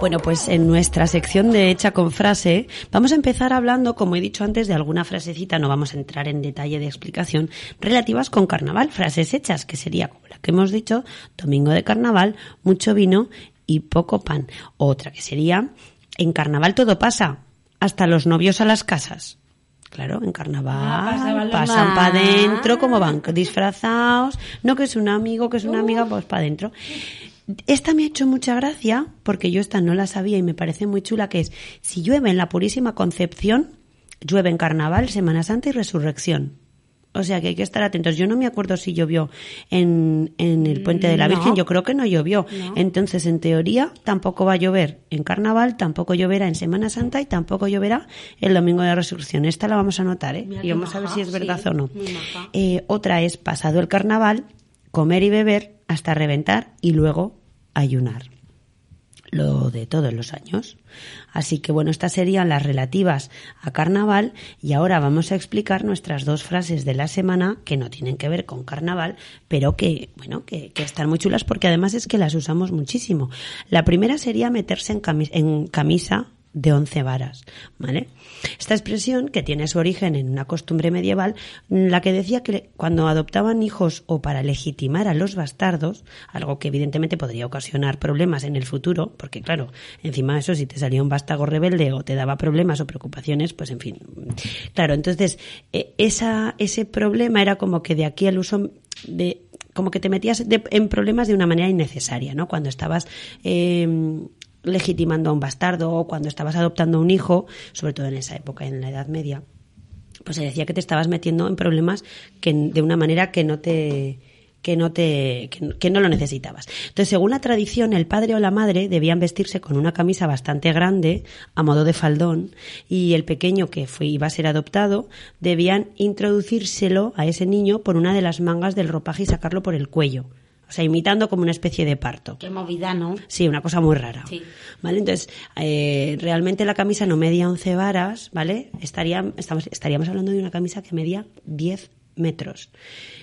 Bueno, pues en nuestra sección de Hecha con Frase vamos a empezar hablando, como he dicho antes, de alguna frasecita, no vamos a entrar en detalle de explicación, relativas con carnaval, frases hechas, que sería como la que hemos dicho, domingo de carnaval, mucho vino y poco pan. Otra que sería, en carnaval todo pasa, hasta los novios a las casas. Claro, en carnaval Ah, pasan para adentro, como van disfrazados, no que es un amigo, que es una amiga, pues para adentro. Esta me ha hecho mucha gracia, porque yo esta no la sabía y me parece muy chula, que es, si llueve en la Purísima Concepción, llueve en Carnaval, Semana Santa y Resurrección. O sea que hay que estar atentos. Yo no me acuerdo si llovió en, en el Puente de la No. Virgen, yo creo que no llovió. No. Entonces, en teoría, tampoco va a llover en Carnaval, tampoco lloverá en Semana Santa y tampoco lloverá el Domingo de la Resurrección. Esta la vamos a anotar, ¿eh? Mira Y vamos a ver si es verdad sí, o no. Eh, otra es, pasado el Carnaval, comer y beber hasta reventar y luego ayunar. Lo de todos los años. Así que bueno, estas serían las relativas a carnaval y ahora vamos a explicar nuestras dos frases de la semana que no tienen que ver con carnaval, pero que, bueno, que, que están muy chulas porque además es que las usamos muchísimo. La primera sería meterse en, en camisa de once varas, ¿vale? Esta expresión, que tiene su origen en una costumbre medieval, la que decía que cuando adoptaban hijos o para legitimar a los bastardos, algo que evidentemente podría ocasionar problemas en el futuro, porque claro, encima de eso, si te salía un vástago rebelde o te daba problemas o preocupaciones, pues en fin. Claro, entonces, eh, esa, ese problema era como que de aquí al uso de como que te metías de- en problemas de una manera innecesaria, ¿no? Cuando estabas eh, legitimando a un bastardo o cuando estabas adoptando un hijo, sobre todo en esa época, en la Edad Media, pues se decía que te estabas metiendo en problemas que de una manera que no te que no te que, no- lo necesitabas. Entonces, según la tradición, el padre o la madre debían vestirse con una camisa bastante grande a modo de faldón y el pequeño que iba a ser adoptado debían introducírselo a ese niño por una de las mangas del ropaje y sacarlo por el cuello. O sea, imitando como una especie de parto. Qué movida, ¿no? Sí, una cosa muy rara. Sí. ¿Vale? Entonces, eh, realmente la camisa no medía 11 varas, ¿vale? Estaría, estamos, estaríamos hablando de una camisa que medía 10 metros,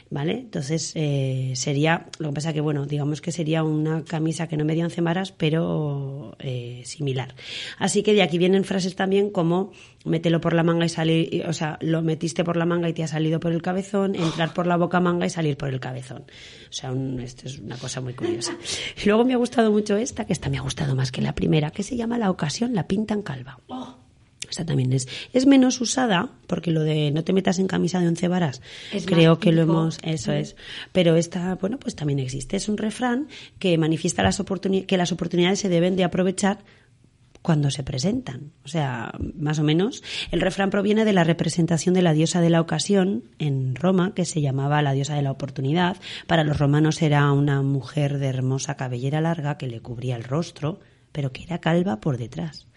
¿vale? Entonces, eh, sería, lo que pasa que, bueno, digamos que sería una camisa que no medía 11 varas, pero eh, similar. Así que de aquí vienen frases también como mételo por la manga y salir, o sea, lo metiste por la manga y te ha salido por el cabezón, entrar por la boca manga y salir por el cabezón. O sea, un- esto es una cosa muy curiosa. Luego me ha gustado mucho esta, que esta me ha gustado más que la primera, que se llama La ocasión la pintan calva. Esta también es, es menos usada, porque lo de no te metas en camisa de once varas, Es creo que lo hemos, eso es. Pero esta, bueno, pues también existe. Es un refrán que manifiesta las que las oportunidades se deben de aprovechar cuando se presentan. O sea, más o menos. El refrán proviene de la representación de la diosa de la ocasión en Roma, que se llamaba la diosa de la oportunidad. Para los romanos era una mujer de hermosa cabellera larga que le cubría el rostro, pero que era calva por detrás.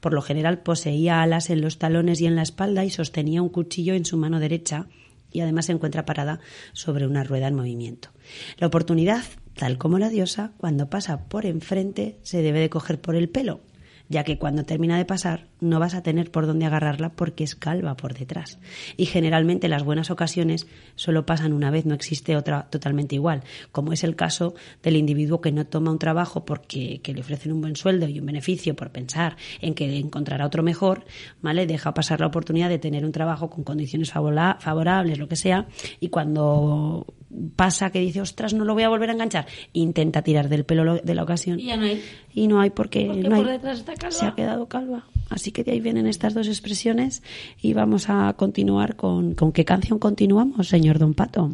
Por lo general poseía alas en los talones y en la espalda y sostenía un cuchillo en su mano derecha y además se encuentra parada sobre una rueda en movimiento. La oportunidad, tal como la diosa, cuando pasa por enfrente se debe de coger por el pelo, ya que cuando termina de pasar no vas a tener por dónde agarrarla porque es calva por detrás. Y generalmente las buenas ocasiones solo pasan una vez, no existe otra totalmente igual, como es el caso del individuo que no toma un trabajo porque que le ofrecen un buen sueldo y un beneficio por pensar en que encontrará otro mejor, ¿vale? Deja pasar la oportunidad de tener un trabajo con condiciones favorables, lo que sea, y cuando pasa que dice, ostras, no lo voy a volver a enganchar, intenta tirar del pelo lo- de la ocasión Y ya no hay. y no hay porque, Porque no hay. por detrás está calva. se ha quedado calva. Así que de ahí vienen estas dos expresiones y vamos a continuar con, ¿con qué canción continuamos, señor Don Pato?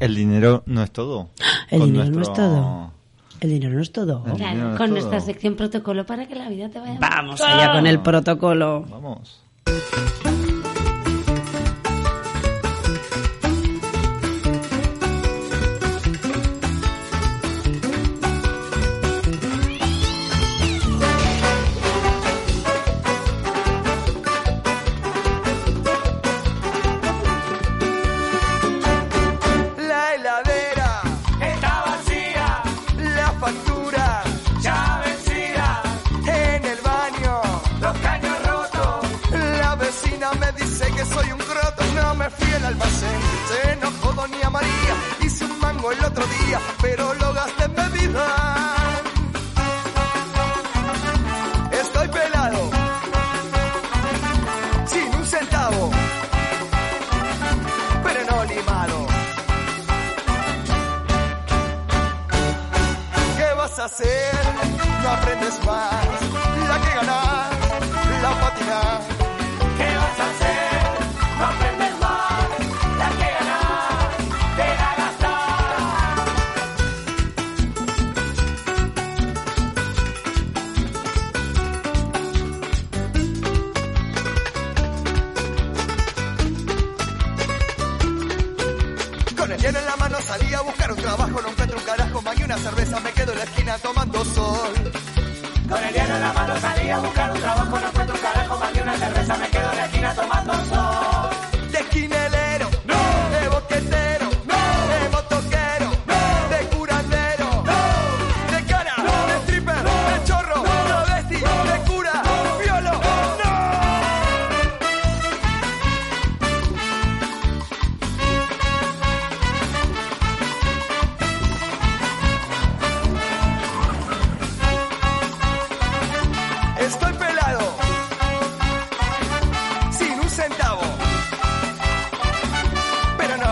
El dinero no es todo. El Con dinero no es todo. El dinero no es todo. Claro, no es con todo. nuestra sección protocolo para que la vida te vaya Vamos allá con el protocolo. Vamos.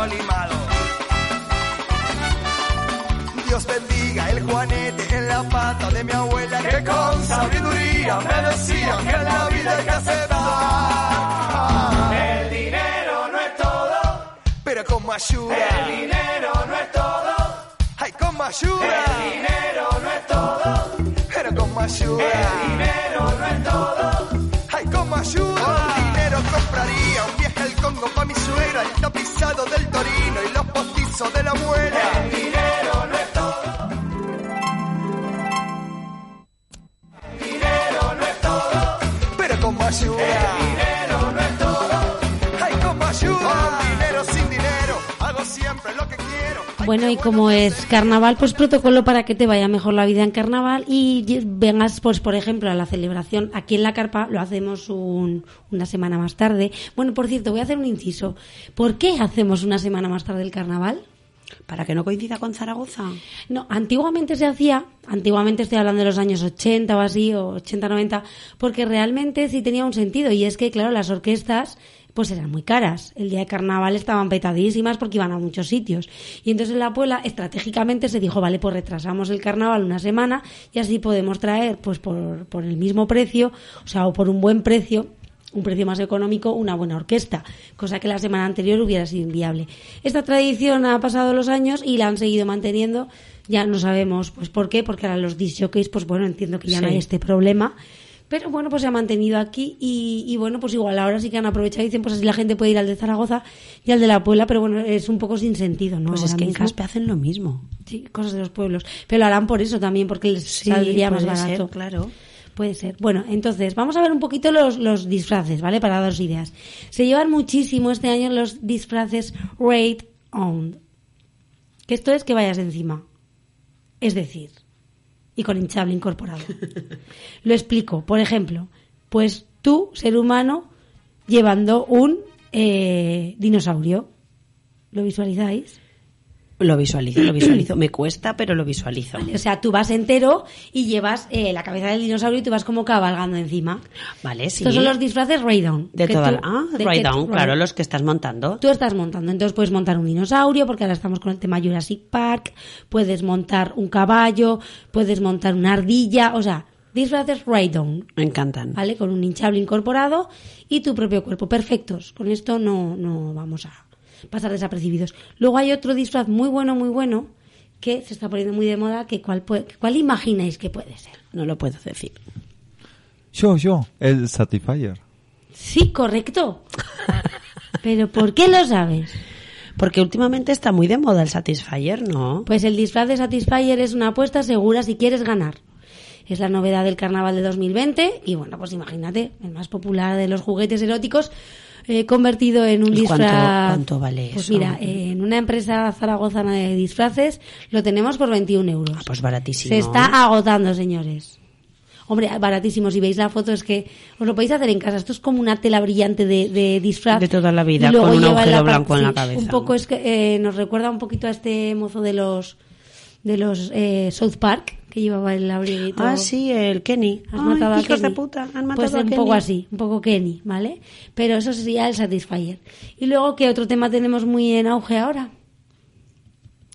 Limado. Dios bendiga el juanete en la pata de mi abuela que con sabiduría me decía que en la vida hay que aceptar. El dinero no es todo, Pero con ayuda, el dinero no es todo, ay, con ayuda, el dinero no es todo, pero con ayuda. el dinero no es todo. Como ayuda. Con dinero compraría un viaje al Congo pa' mi suegra, el tapizado del Torino y los postizos de la abuela. El dinero no es todo. El dinero no es todo, Pero con ayuda. el dinero Bueno, y como es carnaval, pues protocolo para que te vaya mejor la vida en carnaval y vengas, pues por ejemplo, a la celebración aquí en la carpa, lo hacemos un- una semana más tarde. Bueno, por cierto, voy a hacer un inciso. ¿Por qué hacemos una semana más tarde el carnaval? Para que no coincida con Zaragoza. No, antiguamente se hacía, antiguamente estoy hablando de los años 80 o así, o 80, 90, porque realmente sí tenía un sentido y es que, claro, las orquestas pues eran muy caras. El día de carnaval estaban petadísimas porque iban a muchos sitios. Y entonces en la Puebla estratégicamente se dijo, vale, pues retrasamos el carnaval una semana y así podemos traer pues por, por el mismo precio, o sea, o por un buen precio, un precio más económico, una buena orquesta, cosa que la semana anterior hubiera sido inviable. Esta tradición ha pasado los años y la han seguido manteniendo. Ya no sabemos pues por qué, porque ahora los disc jockeys, pues bueno, entiendo que ya no hay este problema. Pero bueno, pues se ha mantenido aquí y, y bueno, pues igual ahora sí que han aprovechado y dicen, pues así la gente puede ir al de Zaragoza y al de la Puebla, pero bueno, es un poco sin sentido, ¿no? Pues es que en mismo. Caspe hacen lo mismo. Sí, cosas de los pueblos. Pero lo harán por eso también, porque les Sí, saldría más ser, barato. claro. Puede ser. Bueno, entonces, vamos a ver un poquito los, los disfraces, ¿vale? Para daros ideas. Se llevan muchísimo este año los disfraces Raid On. Que esto es que vayas encima. Es decir, y con hinchable incorporado. Lo explico. Por ejemplo, pues tú, ser humano, llevando un eh, dinosaurio. ¿Lo visualizáis? Lo visualizo, lo visualizo. Me cuesta, pero lo visualizo. O sea, tú vas entero y llevas eh, la cabeza del dinosaurio y tú vas como cabalgando encima. Vale, sí. Estos son los disfraces Raydon. De toda tú- la... Ah, claro, los que estás montando. Tú estás montando, entonces puedes montar un dinosaurio, porque ahora estamos con el tema Jurassic Park, puedes montar un caballo, puedes montar una ardilla, o sea, disfraces Raydon, Me encantan. ¿vale? Con un hinchable incorporado y tu propio cuerpo, perfectos. Con esto no, no vamos a pasar desapercibidos. Luego hay otro disfraz muy bueno, muy bueno, que se está poniendo muy de moda, que cuál, puede- cuál imagináis que puede ser. No lo puedo decir. Yo, yo, el Satisfyer. Sí, correcto. Pero ¿por qué lo sabes? Porque últimamente está muy de moda el Satisfyer, ¿no? Pues el disfraz de Satisfyer es una apuesta segura si quieres ganar. Es la novedad del carnaval de 2020 y bueno, pues imagínate, el más popular de los juguetes eróticos eh, convertido en un ¿Y cuánto- disfraz. cuánto vale Pues eso? mira, eh, en una empresa zaragozana de disfraces lo tenemos por 21 euros. Pues baratísimo. Se está agotando, señores. Hombre, baratísimo. Si veis la foto es que os lo podéis hacer en casa. Esto es como una tela brillante de, de disfraz. De toda la vida, con un agujero blanco en la cabeza. Un poco es que eh, nos recuerda un poquito a este mozo de los de los eh, South Park que llevaba el abriguito. Ah, sí, el Kenny. Has Ay, matado a hijos de Kenny. puta, han matado Pues a un Kenny. poco así, un poco Kenny, ¿vale? Pero eso sería el Satisfyer. Y luego, ¿qué otro tema tenemos muy en auge ahora?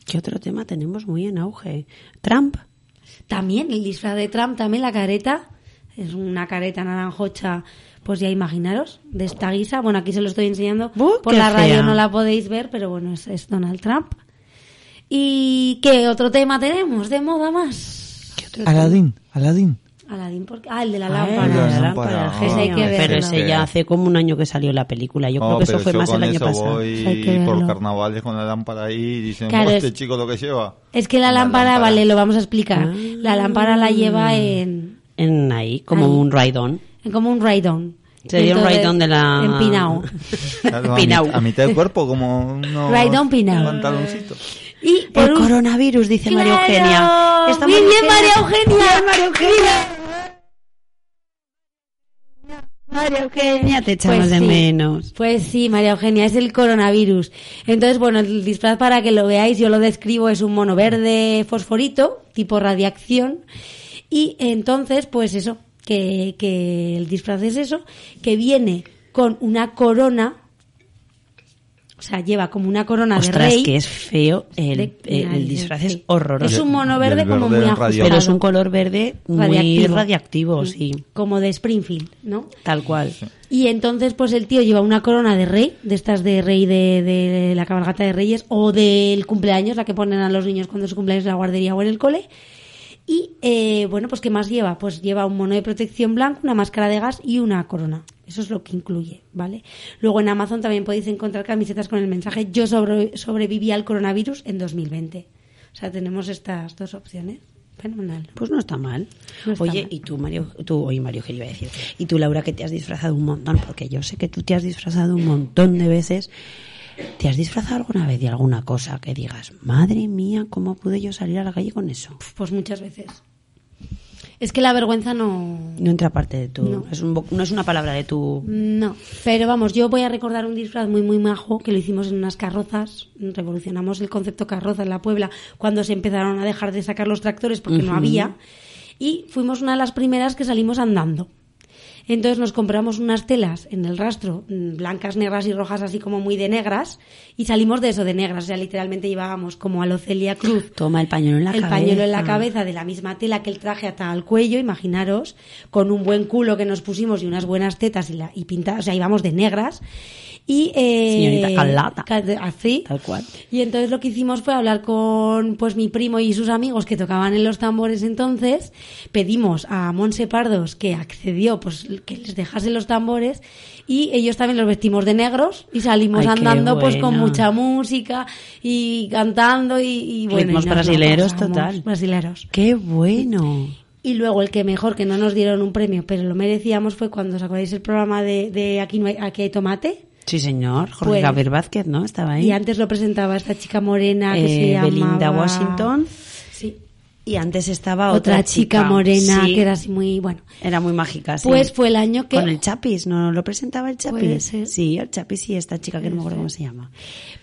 ¿Qué otro tema tenemos muy en auge? Trump. También el disfraz de Trump, también la careta. Es una careta naranjocha, pues ya imaginaros, de esta guisa. Bueno, aquí se lo estoy enseñando. Por qué la radio fea. no la podéis ver, pero bueno, es, es Donald Trump. ¿Y qué otro tema tenemos de moda más? Aladín, Aladín. Aladín, porque... Ah, el de la Ah, lámpara. el de la lámpara, el genio. Ese hay que Pero verlo. ese ya hace como un año que salió la película. Yo creo No, que eso pero fue más el año eso pasado. voy Hay que por carnavales con la lámpara ahí y dicen, Claro, "Oh, es- este chico lo que lleva. Es que la lámpara, lámpara. vale, lo vamos a explicar. Ah. La lámpara la lleva en, En ahí, como Ahí. un ride-on. en como un ride-on. Sería un ride-on de la... Empinado. Claro, a, Pinau. mit- a mitad del cuerpo, como unos Ride-on pinau. pantaloncitos. Y por El un- coronavirus, dice María. Eugenia. Está Muy bien, María Eugenia. Bien, María Eugenia. María Eugenia, te echamos Pues de sí. menos. Pues sí, María Eugenia, es el coronavirus. Entonces, bueno, el disfraz para que lo veáis, yo lo describo, es un mono verde fosforito, tipo radiación. Y entonces, pues eso, que, que el disfraz es eso, que viene con una corona, o sea, lleva como una corona de Ostras, rey. que es feo. El, De- el- el Ay, disfraz sí. es horroroso. Es un mono verde como muy ajustado. Pero es un color verde muy Radiactivo. radiactivo, sí. Como de Springfield, ¿no? Tal cual. Y entonces, pues el tío lleva una corona de rey, de estas de rey de, de la cabalgata de reyes, o del cumpleaños, la que ponen a los niños cuando su cumpleaños en la guardería o en el cole. Y, eh, bueno, pues ¿qué más lleva? Pues lleva un mono de protección blanco, una máscara de gas y una corona. Eso es lo que incluye, ¿vale? Luego en Amazon también podéis encontrar camisetas con el mensaje Yo sobre- sobreviví al coronavirus en 2020. O sea, tenemos estas dos opciones. Fenomenal. Pues no está mal. No está Oye, mal. y tú, Mario, tú, oye, Mario, que iba a decir, y tú, Laura, que te has disfrazado un montón, porque yo sé que tú te has disfrazado un montón de veces. ¿Te has disfrazado alguna vez de alguna cosa que digas, madre mía, cómo pude yo salir a la calle con eso? Pues muchas veces. Es que la vergüenza no... No entra parte de tu, No. es un vo- no es una palabra de tu. No, pero vamos, yo voy a recordar un disfraz muy, muy majo que lo hicimos en unas carrozas. Revolucionamos el concepto carroza en la Puebla cuando se empezaron a dejar de sacar los tractores porque no había. Y fuimos una de las primeras que salimos andando. Entonces nos compramos unas telas en el rastro, mm, blancas, negras y rojas, así como muy de negras, y salimos de eso, de negras. O sea, literalmente llevábamos como a lo Celia Cruz Toma el pañuelo en la el cabeza. pañuelo en la cabeza de la misma tela que el traje hasta al cuello, imaginaros, con un buen culo que nos pusimos y unas buenas tetas y, la, y pintadas, o sea, íbamos de negras. Y, eh, Señorita Carlota. ca- Así. Tal cual. Y entonces lo que hicimos fue hablar con pues mi primo y sus amigos que tocaban en los tambores entonces. Pedimos a Monse Pardos que accedió, pues que les dejase los tambores y ellos también los vestimos de negros y salimos Ay, andando pues con mucha música y cantando y, y bueno. Ritmos y brasileros, total. Brasileros. ¡Qué bueno! Y luego el que mejor, que no nos dieron un premio, pero lo merecíamos, fue cuando os acordáis el programa de, de Aquí, no hay, Aquí hay tomate. Sí, señor. Jorge Pues- Javier Vázquez, ¿no? Estaba ahí. Y antes lo presentaba esta chica morena que se Eh, llamaba... Belinda Washington. Sí. Y antes estaba Otra, otra, chica, morena Sí, que era así muy... Bueno, Era muy mágica, sí. pues fue el año que... Con el Chapis, ¿no lo presentaba el Puede Chapis? ser. Sí, el Chapis y esta chica que no me acuerdo cómo se llama.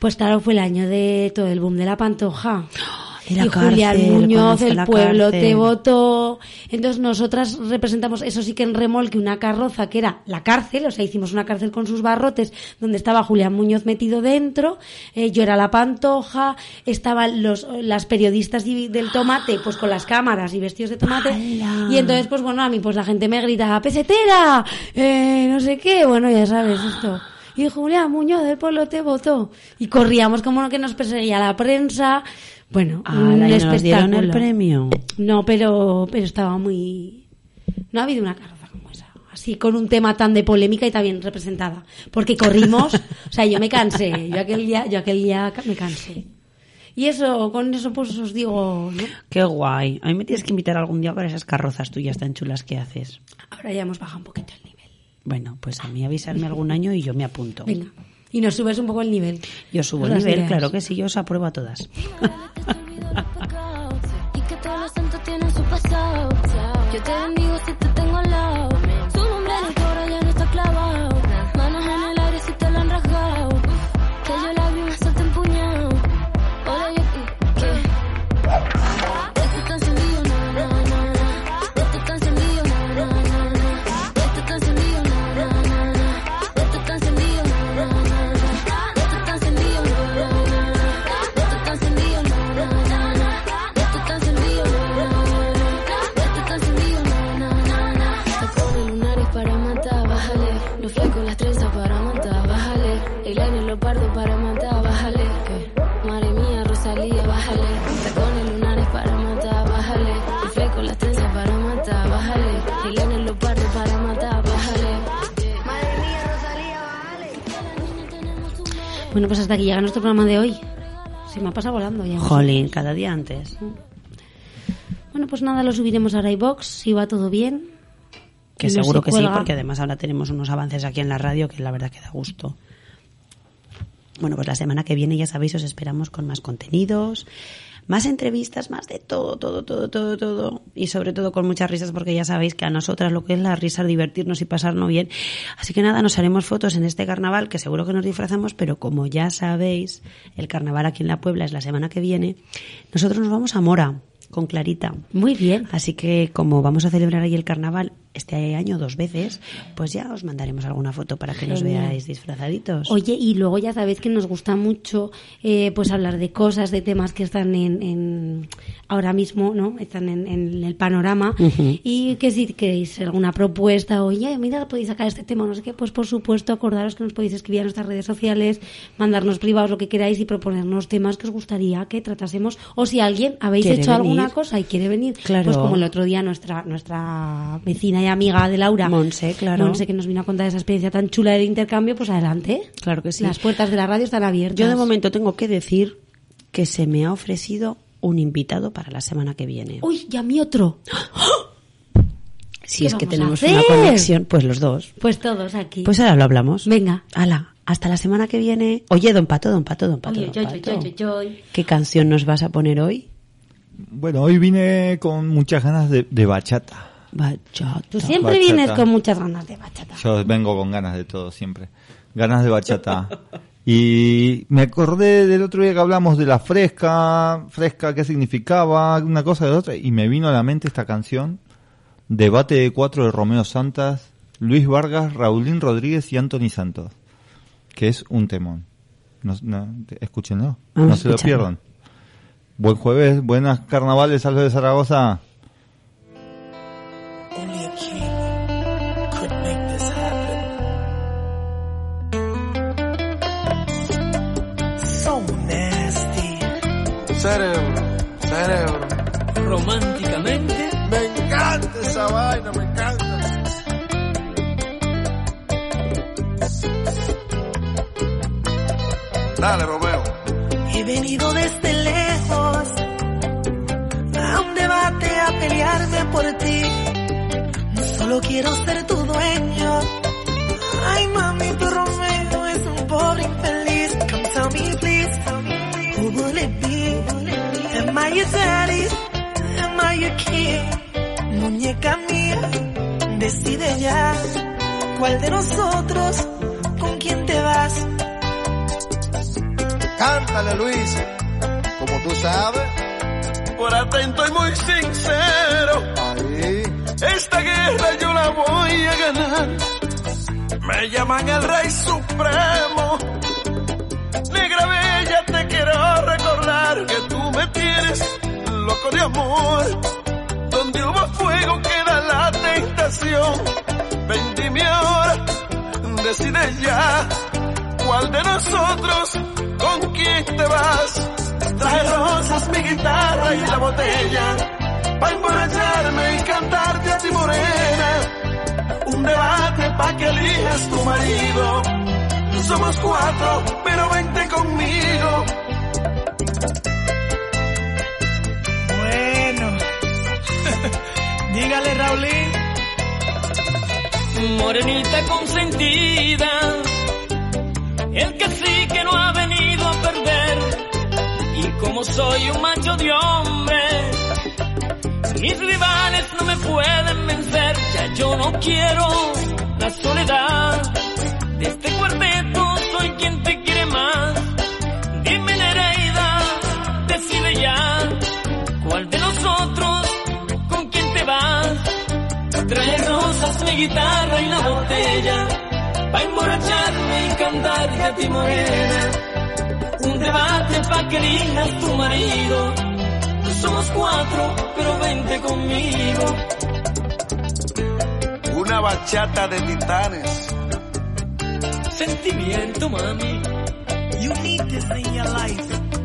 Pues claro, fue el año de todo el boom de la pantoja. La y Julián cárcel, cuando Muñoz, el pueblo cárcel. te votó. Entonces nosotras representamos, eso sí que en remolque, una carroza que era la cárcel, o sea, hicimos una cárcel con sus barrotes, donde estaba Julián Muñoz metido dentro, eh, yo era la pantoja, estaban los, las periodistas del tomate, pues con las cámaras y vestidos de tomate. ¡Hala! Y entonces, pues bueno, a mí pues la gente me grita, pesetera, eh, no sé qué, bueno, ya sabes esto. Y Julián Muñoz del pueblo te votó. Y corríamos como que nos perseguía la prensa. Bueno, un ¡Hala! ¿Y nos dieron el premio? No, pero, pero estaba muy... No ha habido una carroza como esa. Así, con un tema tan de polémica y tan bien representada. Porque corrimos, o sea, yo me cansé. Yo aquel día, yo aquel día me cansé. Y eso, con eso pues os digo, ¿no? Qué guay. A mí me tienes que invitar algún día para esas carrozas tuyas tan chulas que haces. Ahora ya hemos bajado un poquito el nivel. Bueno, pues a mí avisarme algún año y yo me apunto. Venga. Y nos subes un poco el nivel. Yo subo el nivel, ideas. claro que sí, yo os apruebo a todas. Yo te bendigo Bueno, pues hasta aquí llega nuestro programa de hoy. Se me ha pasado volando ya. Jolín, cada día antes. Bueno, pues nada, lo subiremos ahora a iBox, si va todo bien. Que seguro se que sí, porque además ahora tenemos unos avances aquí en la radio que la verdad que da gusto. Bueno, pues la semana que viene, ya sabéis, os esperamos con más contenidos, más entrevistas, más de todo, todo, todo, todo, todo. Y sobre todo con muchas risas, porque ya sabéis que a nosotras lo que es la risa es divertirnos y pasarnos bien. Así que nada, nos haremos fotos en este carnaval, que seguro que nos disfrazamos, pero como ya sabéis, el carnaval aquí en la Puebla es la semana que viene. Nosotros nos vamos a Mora, con Clarita. Muy bien. Así que como vamos a celebrar ahí el carnaval este año dos veces, pues ya os mandaremos alguna foto para que nos Genial. veáis disfrazaditos. Oye, y luego ya sabéis que nos gusta mucho eh, pues hablar de cosas, de temas que están en, en- ahora mismo, ¿no? Están en, en el panorama. Y que si queréis alguna propuesta, oye, mira, podéis sacar este tema, no sé qué, pues por supuesto, acordaros que nos podéis escribir a nuestras redes sociales, mandarnos privados lo que queráis y proponernos temas que os gustaría que tratásemos. O si alguien habéis ¿Quiere hecho alguna cosa y quiere venir, Claro. pues como el otro día nuestra, nuestra vecina y amiga de Laura, Monse, claro. Monse, que nos vino a contar esa experiencia tan chula del intercambio, pues adelante. Claro que sí. Las puertas de la radio están abiertas. Yo de momento tengo que decir que se me ha ofrecido un invitado para la semana que viene. Uy, y a mí otro. si ¿qué es que tenemos una conexión, pues los dos. Pues todos aquí. Pues ahora lo hablamos. Venga. Hala, hasta la semana que viene. Oye, don Pato, don Pato, don Pato. Oye, don yo, yo, Pato. yo, yo, yo. ¿Qué canción nos vas a poner hoy? Bueno, hoy vine con muchas ganas de, de bachata. Bachata. Tú siempre Bachata. vienes con muchas ganas de bachata. Yo vengo con ganas de todo siempre. Ganas de bachata. Y me acordé del otro día que hablamos de la fresca, fresca, qué significaba, una cosa de otra, y me vino a la mente esta canción, Debate de Cuatro de Romeo Santas, Luis Vargas, Raulín Rodríguez y Anthony Santos, que es un temón. No, no, escúchenlo, Vamos no se lo pierdan. Buen jueves, buenas carnavales, salve de Zaragoza. Only a king could make this happen. So nasty. Cerebro, cerebro. Románticamente. Me encanta esa vaina, me encanta. Dale, Romeo. He venido desde lejos a un debate a pelearme por ti. Solo quiero ser tu dueño. Ay, mami, tu Romeo es un pobre infeliz. Come tell me, please, who will it be? Am I your daddy? Am I your king? Muñeca mía, decide ya cuál de nosotros, con quién te vas. Cántale, Luis. Como tú sabes. Por atento y muy sincero. Esta guerra yo la voy a ganar. Me llaman el rey supremo. Negra bella, te quiero recordar que tú me tienes loco de amor. Donde hubo fuego queda la tentación. Ven, dime ahora, decide ya cuál de nosotros con quién te vas. Trae rosas, mi guitarra y la botella. Pa' emborracharme y cantarte a ti morena. Un debate pa' que elijas tu marido. Somos cuatro, pero vente conmigo. Bueno, dígale, Raulín. Morenita consentida, el cacique no ha venido a perder. Y como soy un macho de hombre, mis rivales no me pueden vencer. Ya yo no quiero la soledad de este cuarteto, soy quien te quiere más. Dime Nereida, decide ya cuál de nosotros con quién te vas. Trae rosas, mi guitarra y la botella, pa' emborracharme y cantarte a ti morena. Un debate pa' que elijas tu marido. Somos cuatro, pero vente conmigo. Una bachata de titanes. Sentimiento, mami. You need this in your life.